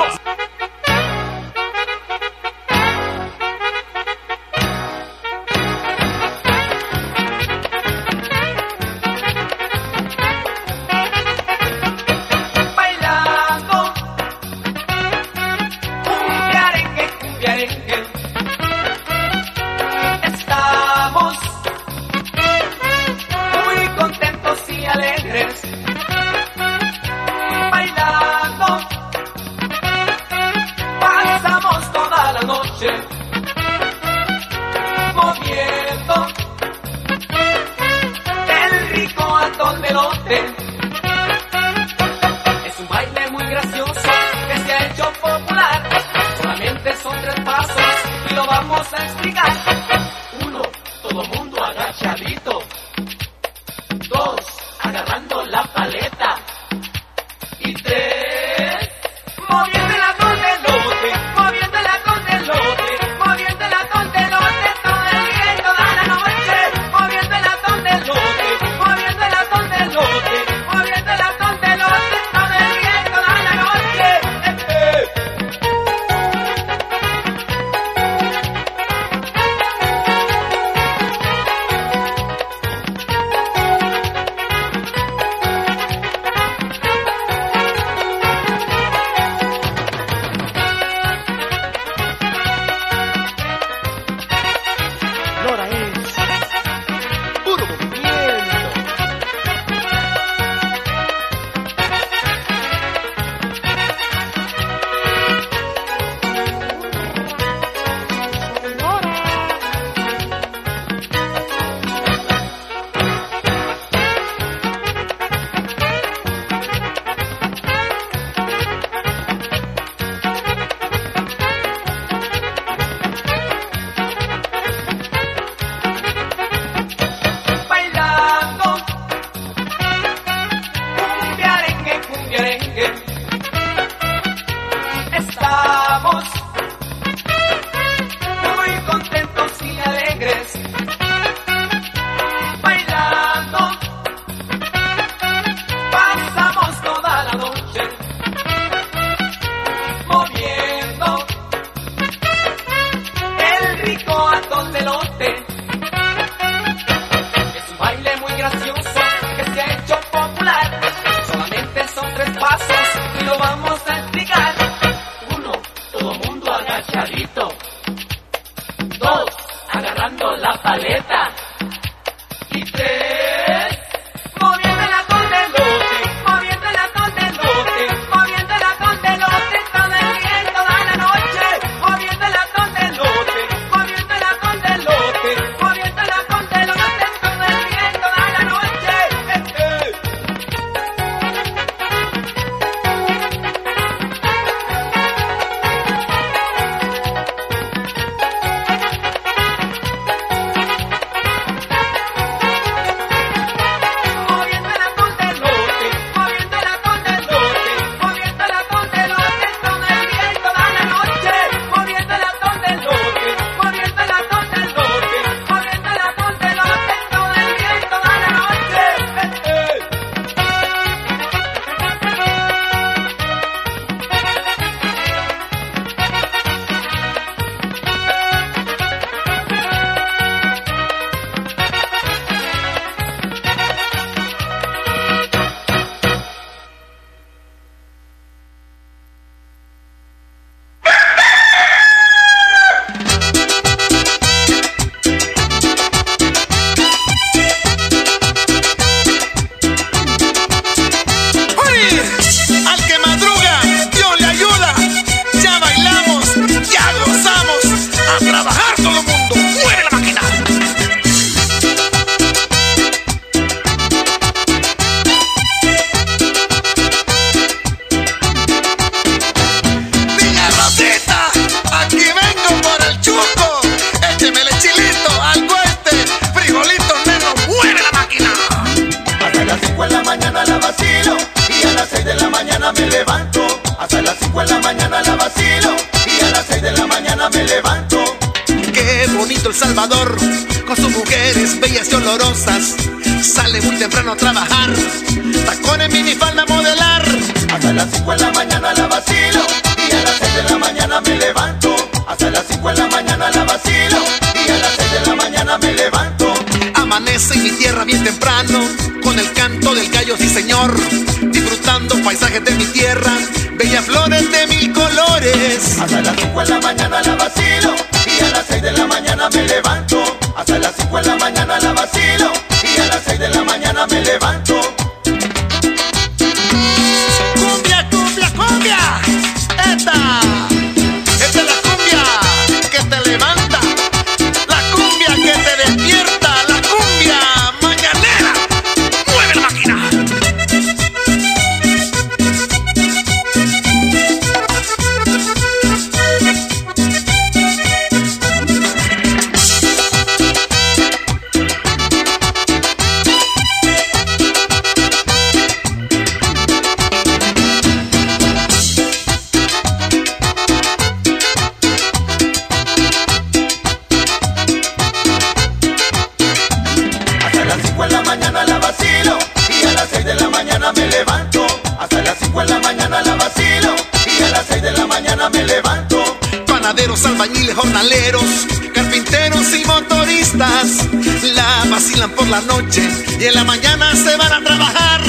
las noches y en la mañana se van a trabajar.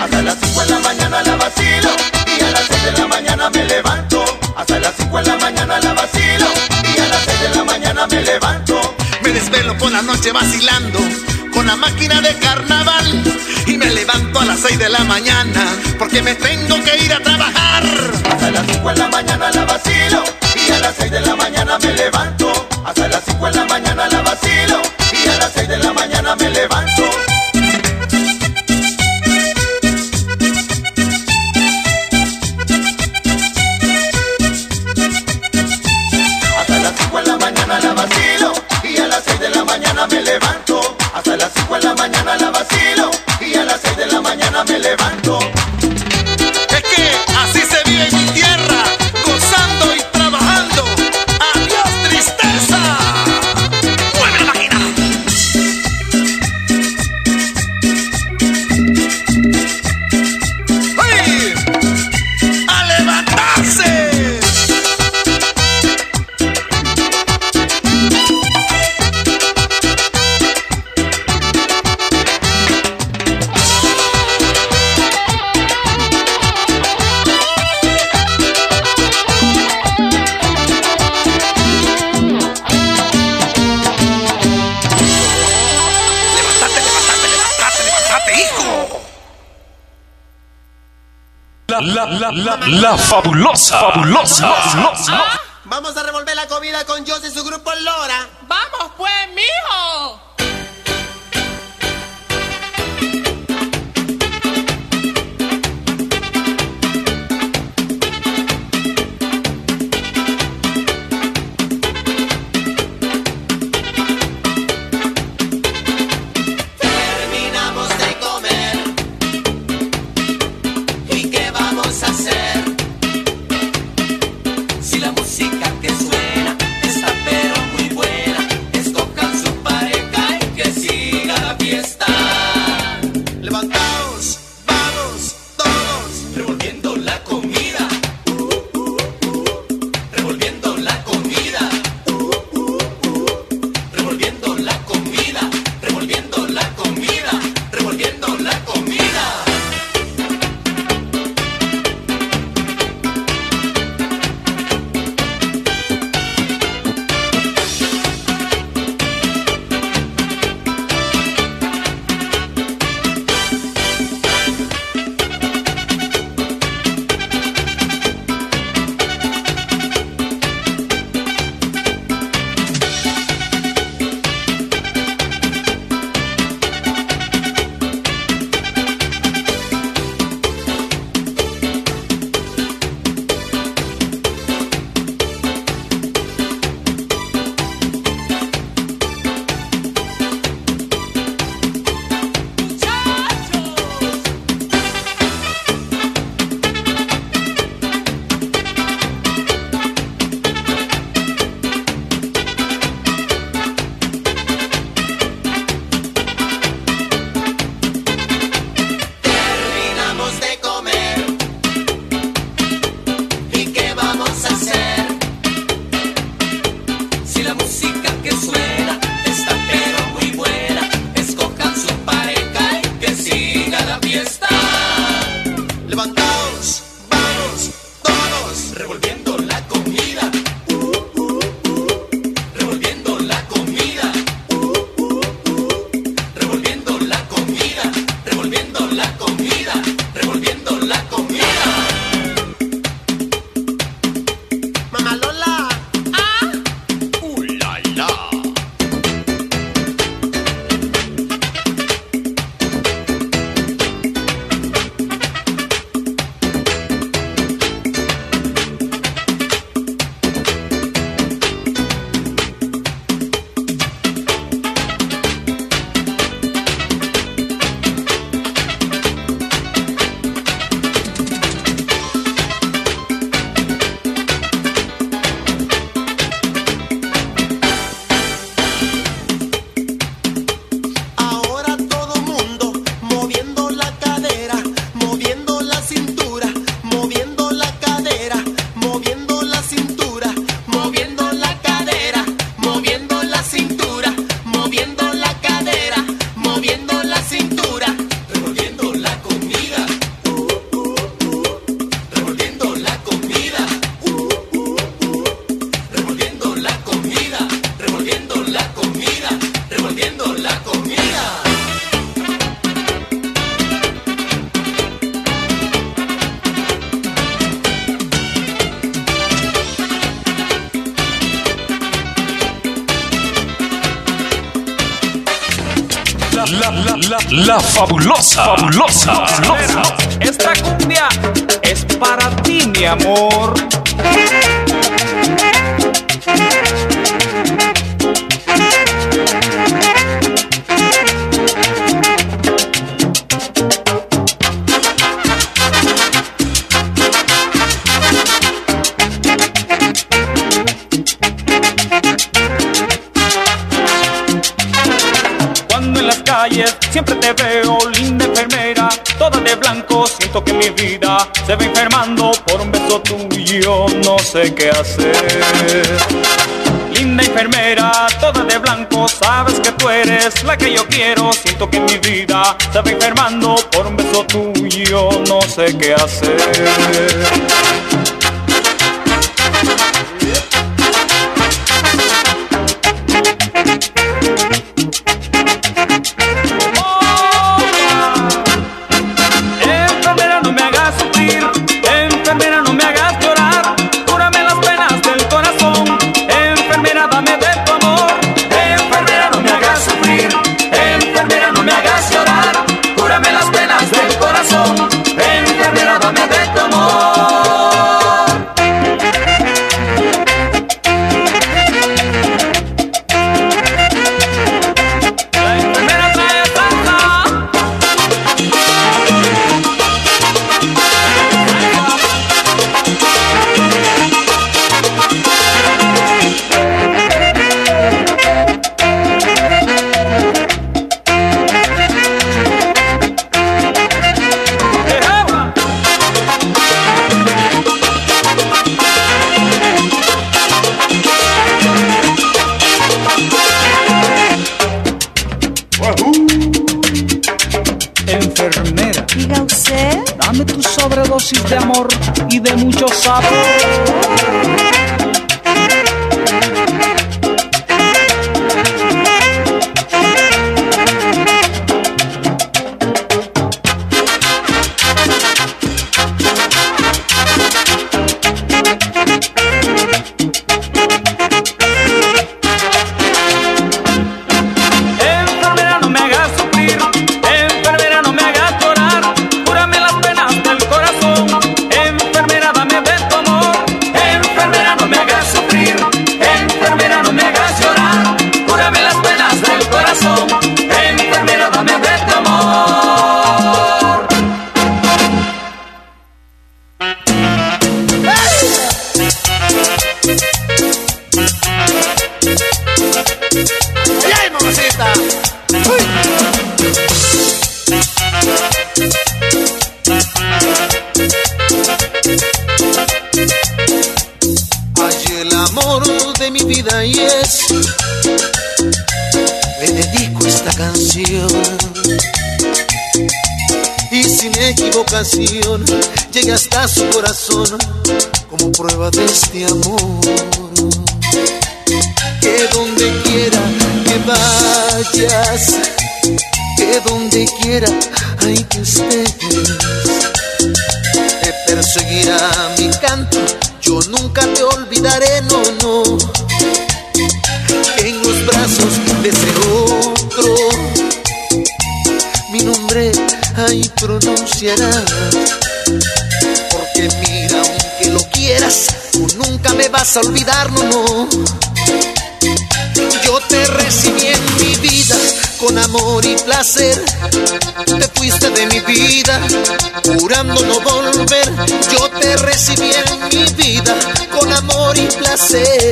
Hasta las 5 de la mañana la vacilo y a las 6 de la mañana me levanto. Hasta las 5 de la mañana la vacilo y a las 6 de la mañana me levanto. Me desvelo por la noche vacilando con la máquina de carnaval y me levanto a las 6 de la mañana porque me tengo que ir a trabajar. Hasta las 5 de la mañana la vacilo y a las 6 de la mañana me levanto. Hasta las 5 de la mañana la vacilo me levanto. La fabulosa. Fabulosa. Ah. fabulosa. tú eres la que yo quiero. Siento que mi vida se va enfermando por un beso tuyo. No sé qué hacer. dosis de amor y de muchos sapos.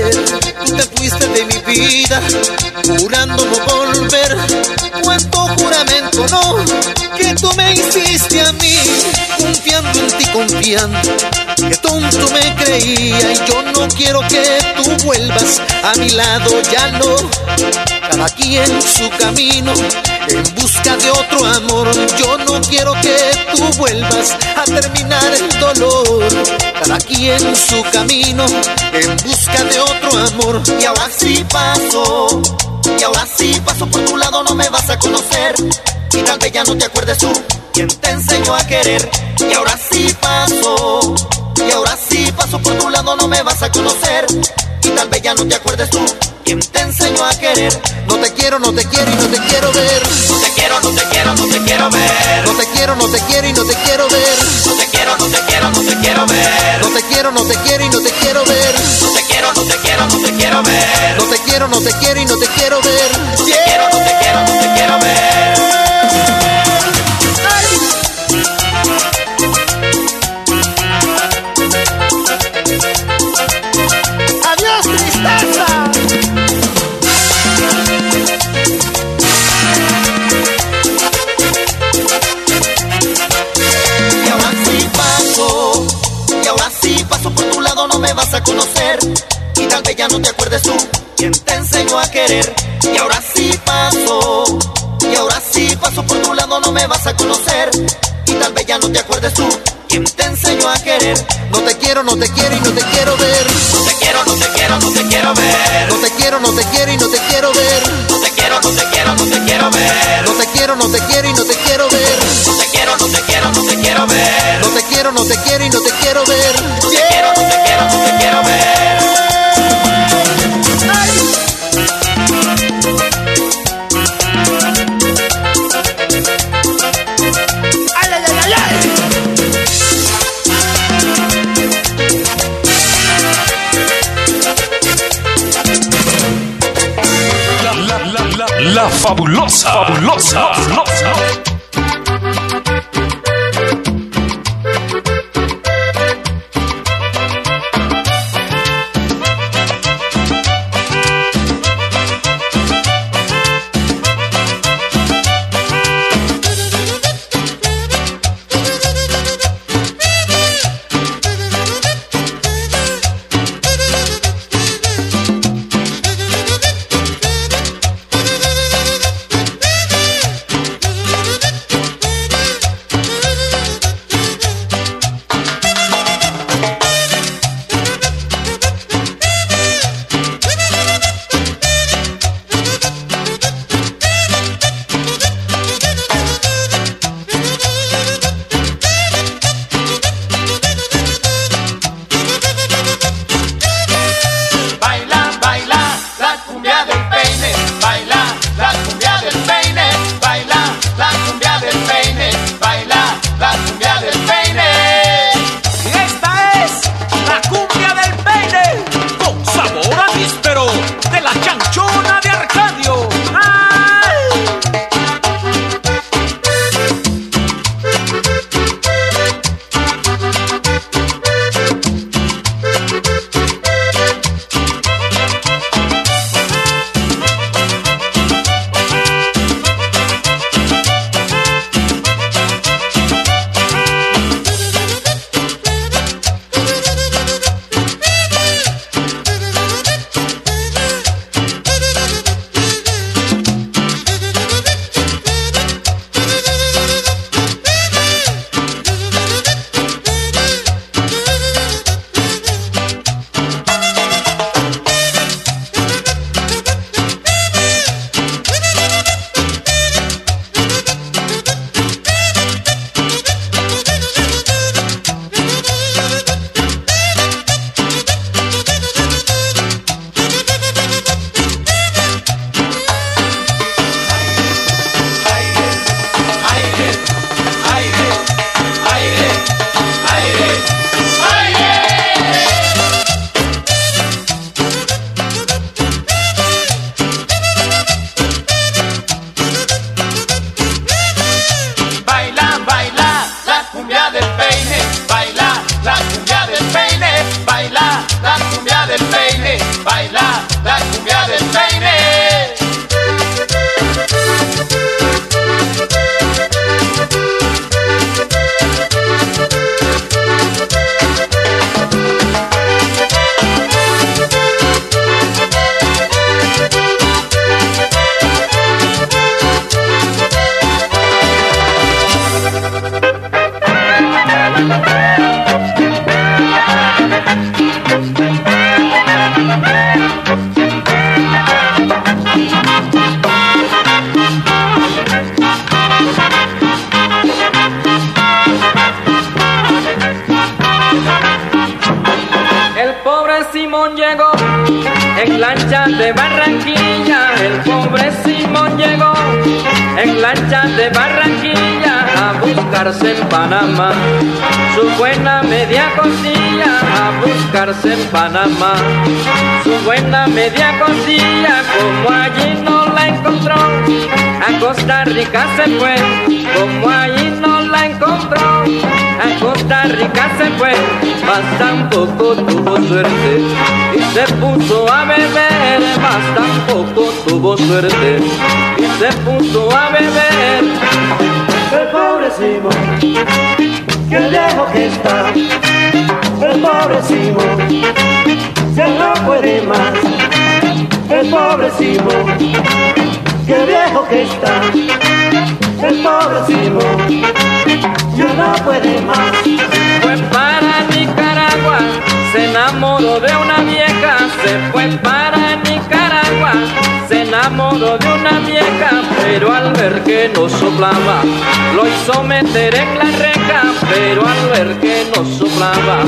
ayer te fuiste de mi vida, jurando no volver. Cuánto juramento no que tú me hiciste confiando. Tonto me creía y yo no quiero que tú vuelvas a mi lado, ya no. Cada quien su camino en busca de otro amor. Yo no quiero que tú vuelvas a terminar el dolor. Cada quien su camino en busca de otro amor. Y ahora sí paso, y ahora sí paso por tu lado, no me vas a conocer. Y tal vez ya no te acuerdes tú quien te enseñó a querer. Y ahora sí paso, y ahora sí paso por tu lado, no me vas a conocer. Y tal vez ya no te acuerdes tú, quien te enseñó a querer. No te quiero, no te quiero y no te quiero ver. No te quiero, no te quiero, no te quiero ver. No te quiero, no te quiero y no te quiero ver. No te quiero, no te quiero, no te quiero ver. No te quiero, no te quiero y no te quiero ver. No te quiero, no te quiero, no te quiero ver. No te quiero, no te quiero y no te quiero ver. No te quiero, no te quiero, no te quiero ver. No me vas a conocer. Y tal vez ya no te acuerdes tú, quien te enseñó a querer. Y ahora sí paso, y ahora sí paso por tu lado, no me vas a conocer. Y tal vez ya no te acuerdes tú, quien te enseñó a querer. No te quiero, no te quiero y no te quiero ver. No te quiero, no te quiero, no te quiero ver. No te quiero, no te quiero y no te quiero ver. No te quiero, no te quiero, no te quiero ver. No te quiero, no te quiero y no te quiero ver. No te quiero, no te quiero, no te quiero ver. No te quiero, no te quiero y no te quiero ver. Fabulosa, fabulosa, fabulosa. Hizo meter en la reja, pero al ver que no soplaba,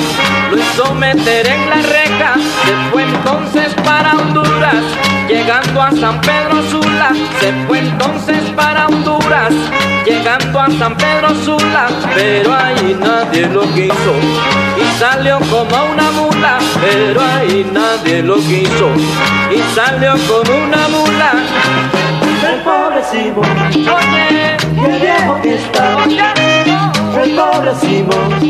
lo hizo meter en la reja, se fue entonces para Honduras, llegando a San Pedro Sula, se fue entonces para Honduras, llegando a San Pedro Sula, pero ahí nadie lo quiso. Y salió como una mula, pero ahí nadie lo quiso. Y salió como una mula. El pobre Simón, Oye, qué viejo que está. El pobre Simón,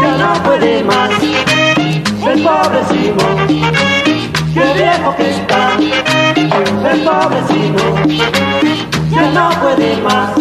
ya no puede más. El pobre Simón, qué viejo que está. El pobre Simón, ya no puede más.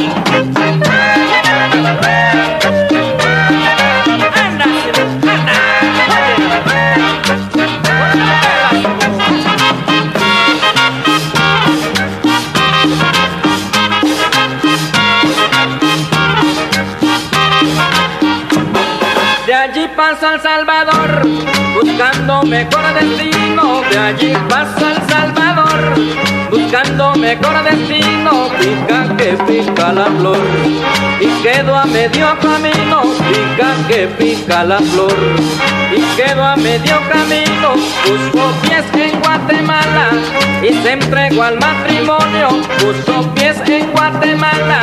Pasa El Salvador, buscando mejor destino. De allí pasa El Salvador, buscando mejor destino. Pica que pica la flor, y quedó a medio camino. Pica que pica la flor, y quedó a medio camino. Puso pies en Guatemala y se entregó al matrimonio. Puso pies en Guatemala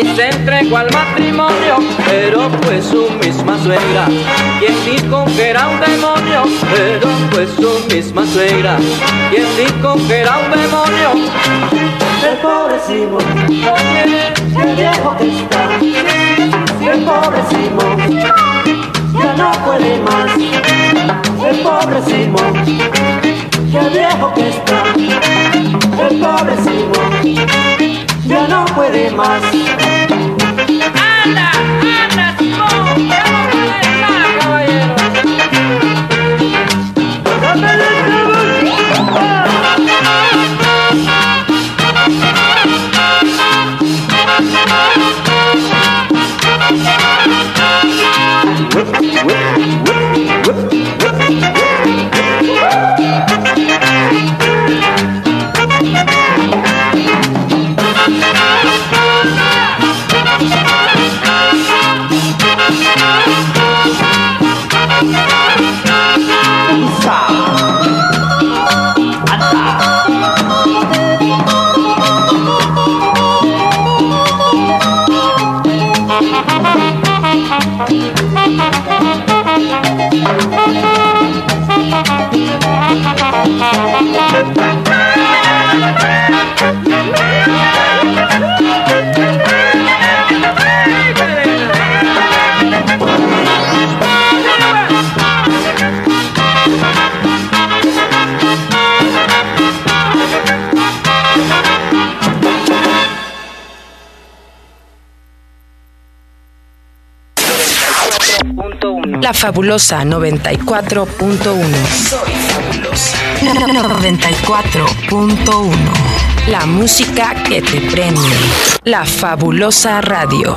y se entregó al matrimonio, pero fue su misma suegra quien dijo que era un demonio, pero fue su misma suegra quien dijo que era un demonio. El pobre Simón, Oye, qué viejo que está. El pobre Simón, ya no puede más. El pobre Simón, qué viejo que está. El pobre Simón, ya no puede más. anda, anda, Simón, La fabulosa 94.1. Soy fabulosa. 94.1. La música que te prende. La fabulosa radio.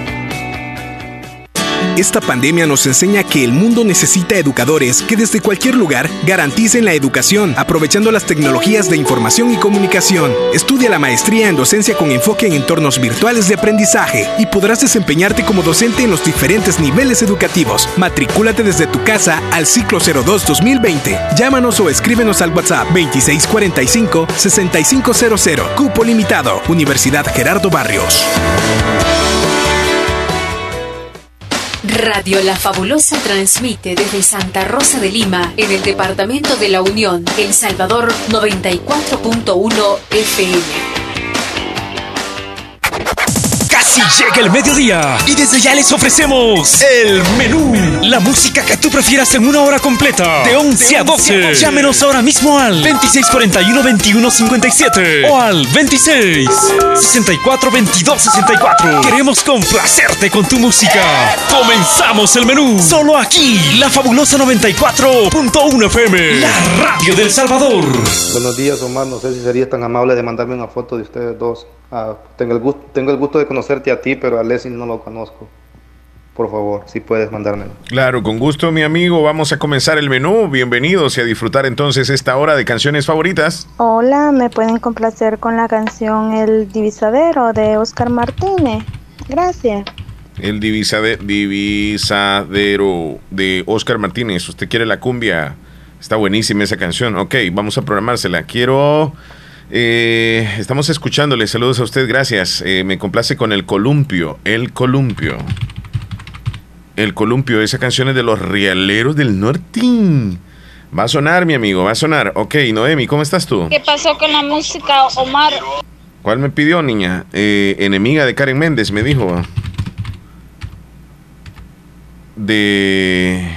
Esta pandemia nos enseña que el mundo necesita educadores que desde cualquier lugar garanticen la educación, aprovechando las tecnologías de información y comunicación. Estudia la maestría en docencia con enfoque en entornos virtuales de aprendizaje y podrás desempeñarte como docente en los diferentes niveles educativos. Matricúlate desde tu casa al ciclo 02-2020. Llámanos o escríbenos al WhatsApp 2645-6500. Cupo limitado. Universidad Gerardo Barrios. Radio La Fabulosa transmite desde Santa Rosa de Lima, en el departamento de La Unión, El Salvador 94.1 FM. Casi llega el mediodía y desde ya les ofrecemos el menú. La música que tú prefieras en una hora completa, de 11 a 12. Llámenos ahora mismo al 2641-2157 o al 26 64 22 64. Queremos complacerte con tu música. Comenzamos el menú. Solo aquí, la fabulosa 94.1 FM, la radio del Salvador. Buenos días, Omar. No sé si serías tan amable de mandarme una foto de ustedes dos. Ah, tengo, el gusto, tengo el gusto de a ti, pero a no lo conozco. Por favor, si puedes mandármelo. Claro, con gusto, mi amigo. Vamos a comenzar el menú. Bienvenidos y a disfrutar entonces esta hora de canciones favoritas. Hola, ¿me pueden complacer con la canción El Divisadero de Oscar Martínez? Gracias. El divisade- divisadero de Oscar Martínez. ¿Usted quiere la cumbia? Está buenísima esa canción. Ok, vamos a programársela. Quiero... eh, estamos escuchándole. Saludos a usted. Gracias. Eh, me complace con El Columpio. El Columpio. El Columpio. Esa canción es de los Realeros del Norte. Va a sonar, mi amigo. Va a sonar. Ok, Noemi, ¿cómo estás tú? ¿Qué pasó con la música, Omar? ¿Cuál me pidió, niña? Eh, enemiga de Karen Méndez, me dijo. De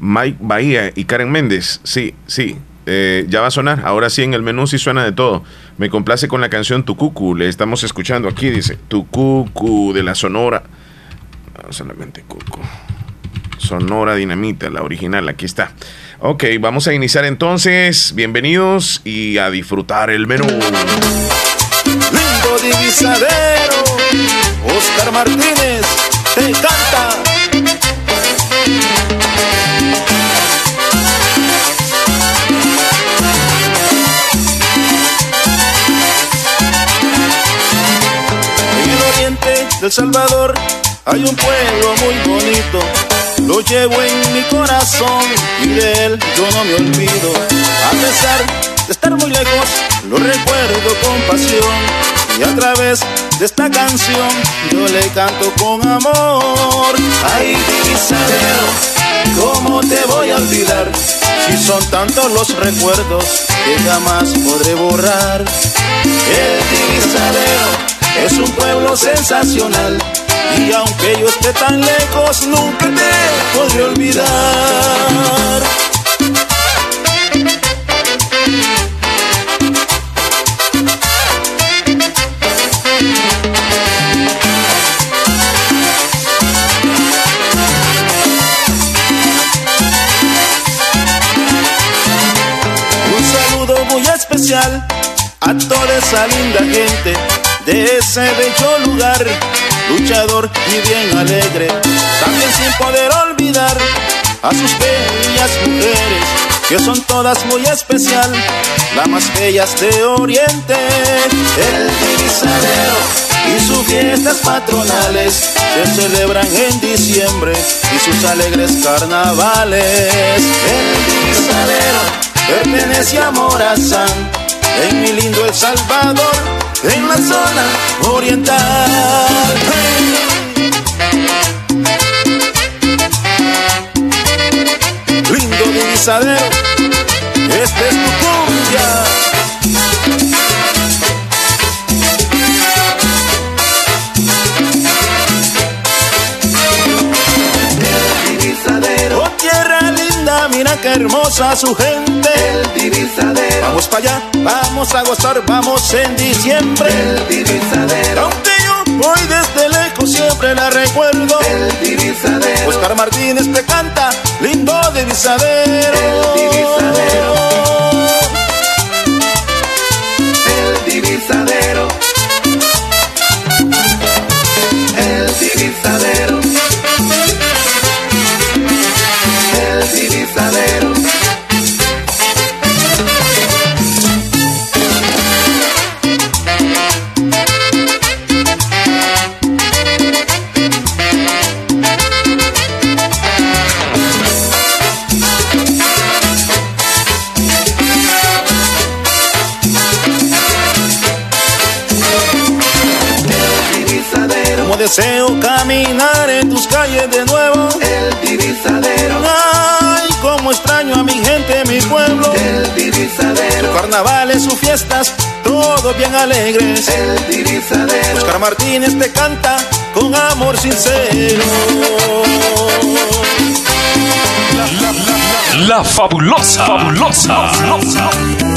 Mike Bahía y Karen Méndez. Sí, sí. Eh, ya va a sonar. Ahora sí, en el menú sí suena de todo. Me complace con la canción Tucucu. Le estamos escuchando aquí, dice. Tucucu de la Sonora. No, solamente Cucu. Sonora Dinamita, la original. Aquí está. Ok, vamos a iniciar entonces. Bienvenidos y a disfrutar el menú. Lindo divisadero, Oscar Martínez, Salvador hay un pueblo muy bonito. Lo llevo en mi corazón y de él yo no me olvido. A pesar de estar muy lejos, lo recuerdo con pasión. Y a través de esta canción yo le canto con amor. Ay, divisadero, ¿cómo te voy a olvidar? Si son tantos los recuerdos que jamás podré borrar. El divisadero es un pueblo sensacional. Y aunque yo esté tan lejos, nunca te podré olvidar. Un saludo muy especial a toda esa linda gente de ese bello lugar, luchador y bien alegre, también sin poder olvidar a sus bellas mujeres, que son todas muy especial, las más bellas de Oriente, el divisadero y sus fiestas patronales se celebran en diciembre y sus alegres carnavales. El divisadero pertenece a Morazán en mi lindo El Salvador, en la zona oriental. Lindo divisadero, este es tu cumbia. Mira qué hermosa su gente. El divisadero. Vamos para allá, vamos a gozar, vamos en diciembre. El divisadero. Aunque yo voy desde lejos, siempre la recuerdo. El divisadero. Oscar Martínez te canta, lindo divisadero. El divisadero. El divisadero. Deseo caminar en tus calles de nuevo. El divisadero. Ay, como extraño a mi gente, mi pueblo. El divisadero. Su carnavales, sus fiestas, todos bien alegres. El divisadero. Oscar Martínez te canta con amor sincero. La fabulosa, fabulosa, fabulosa.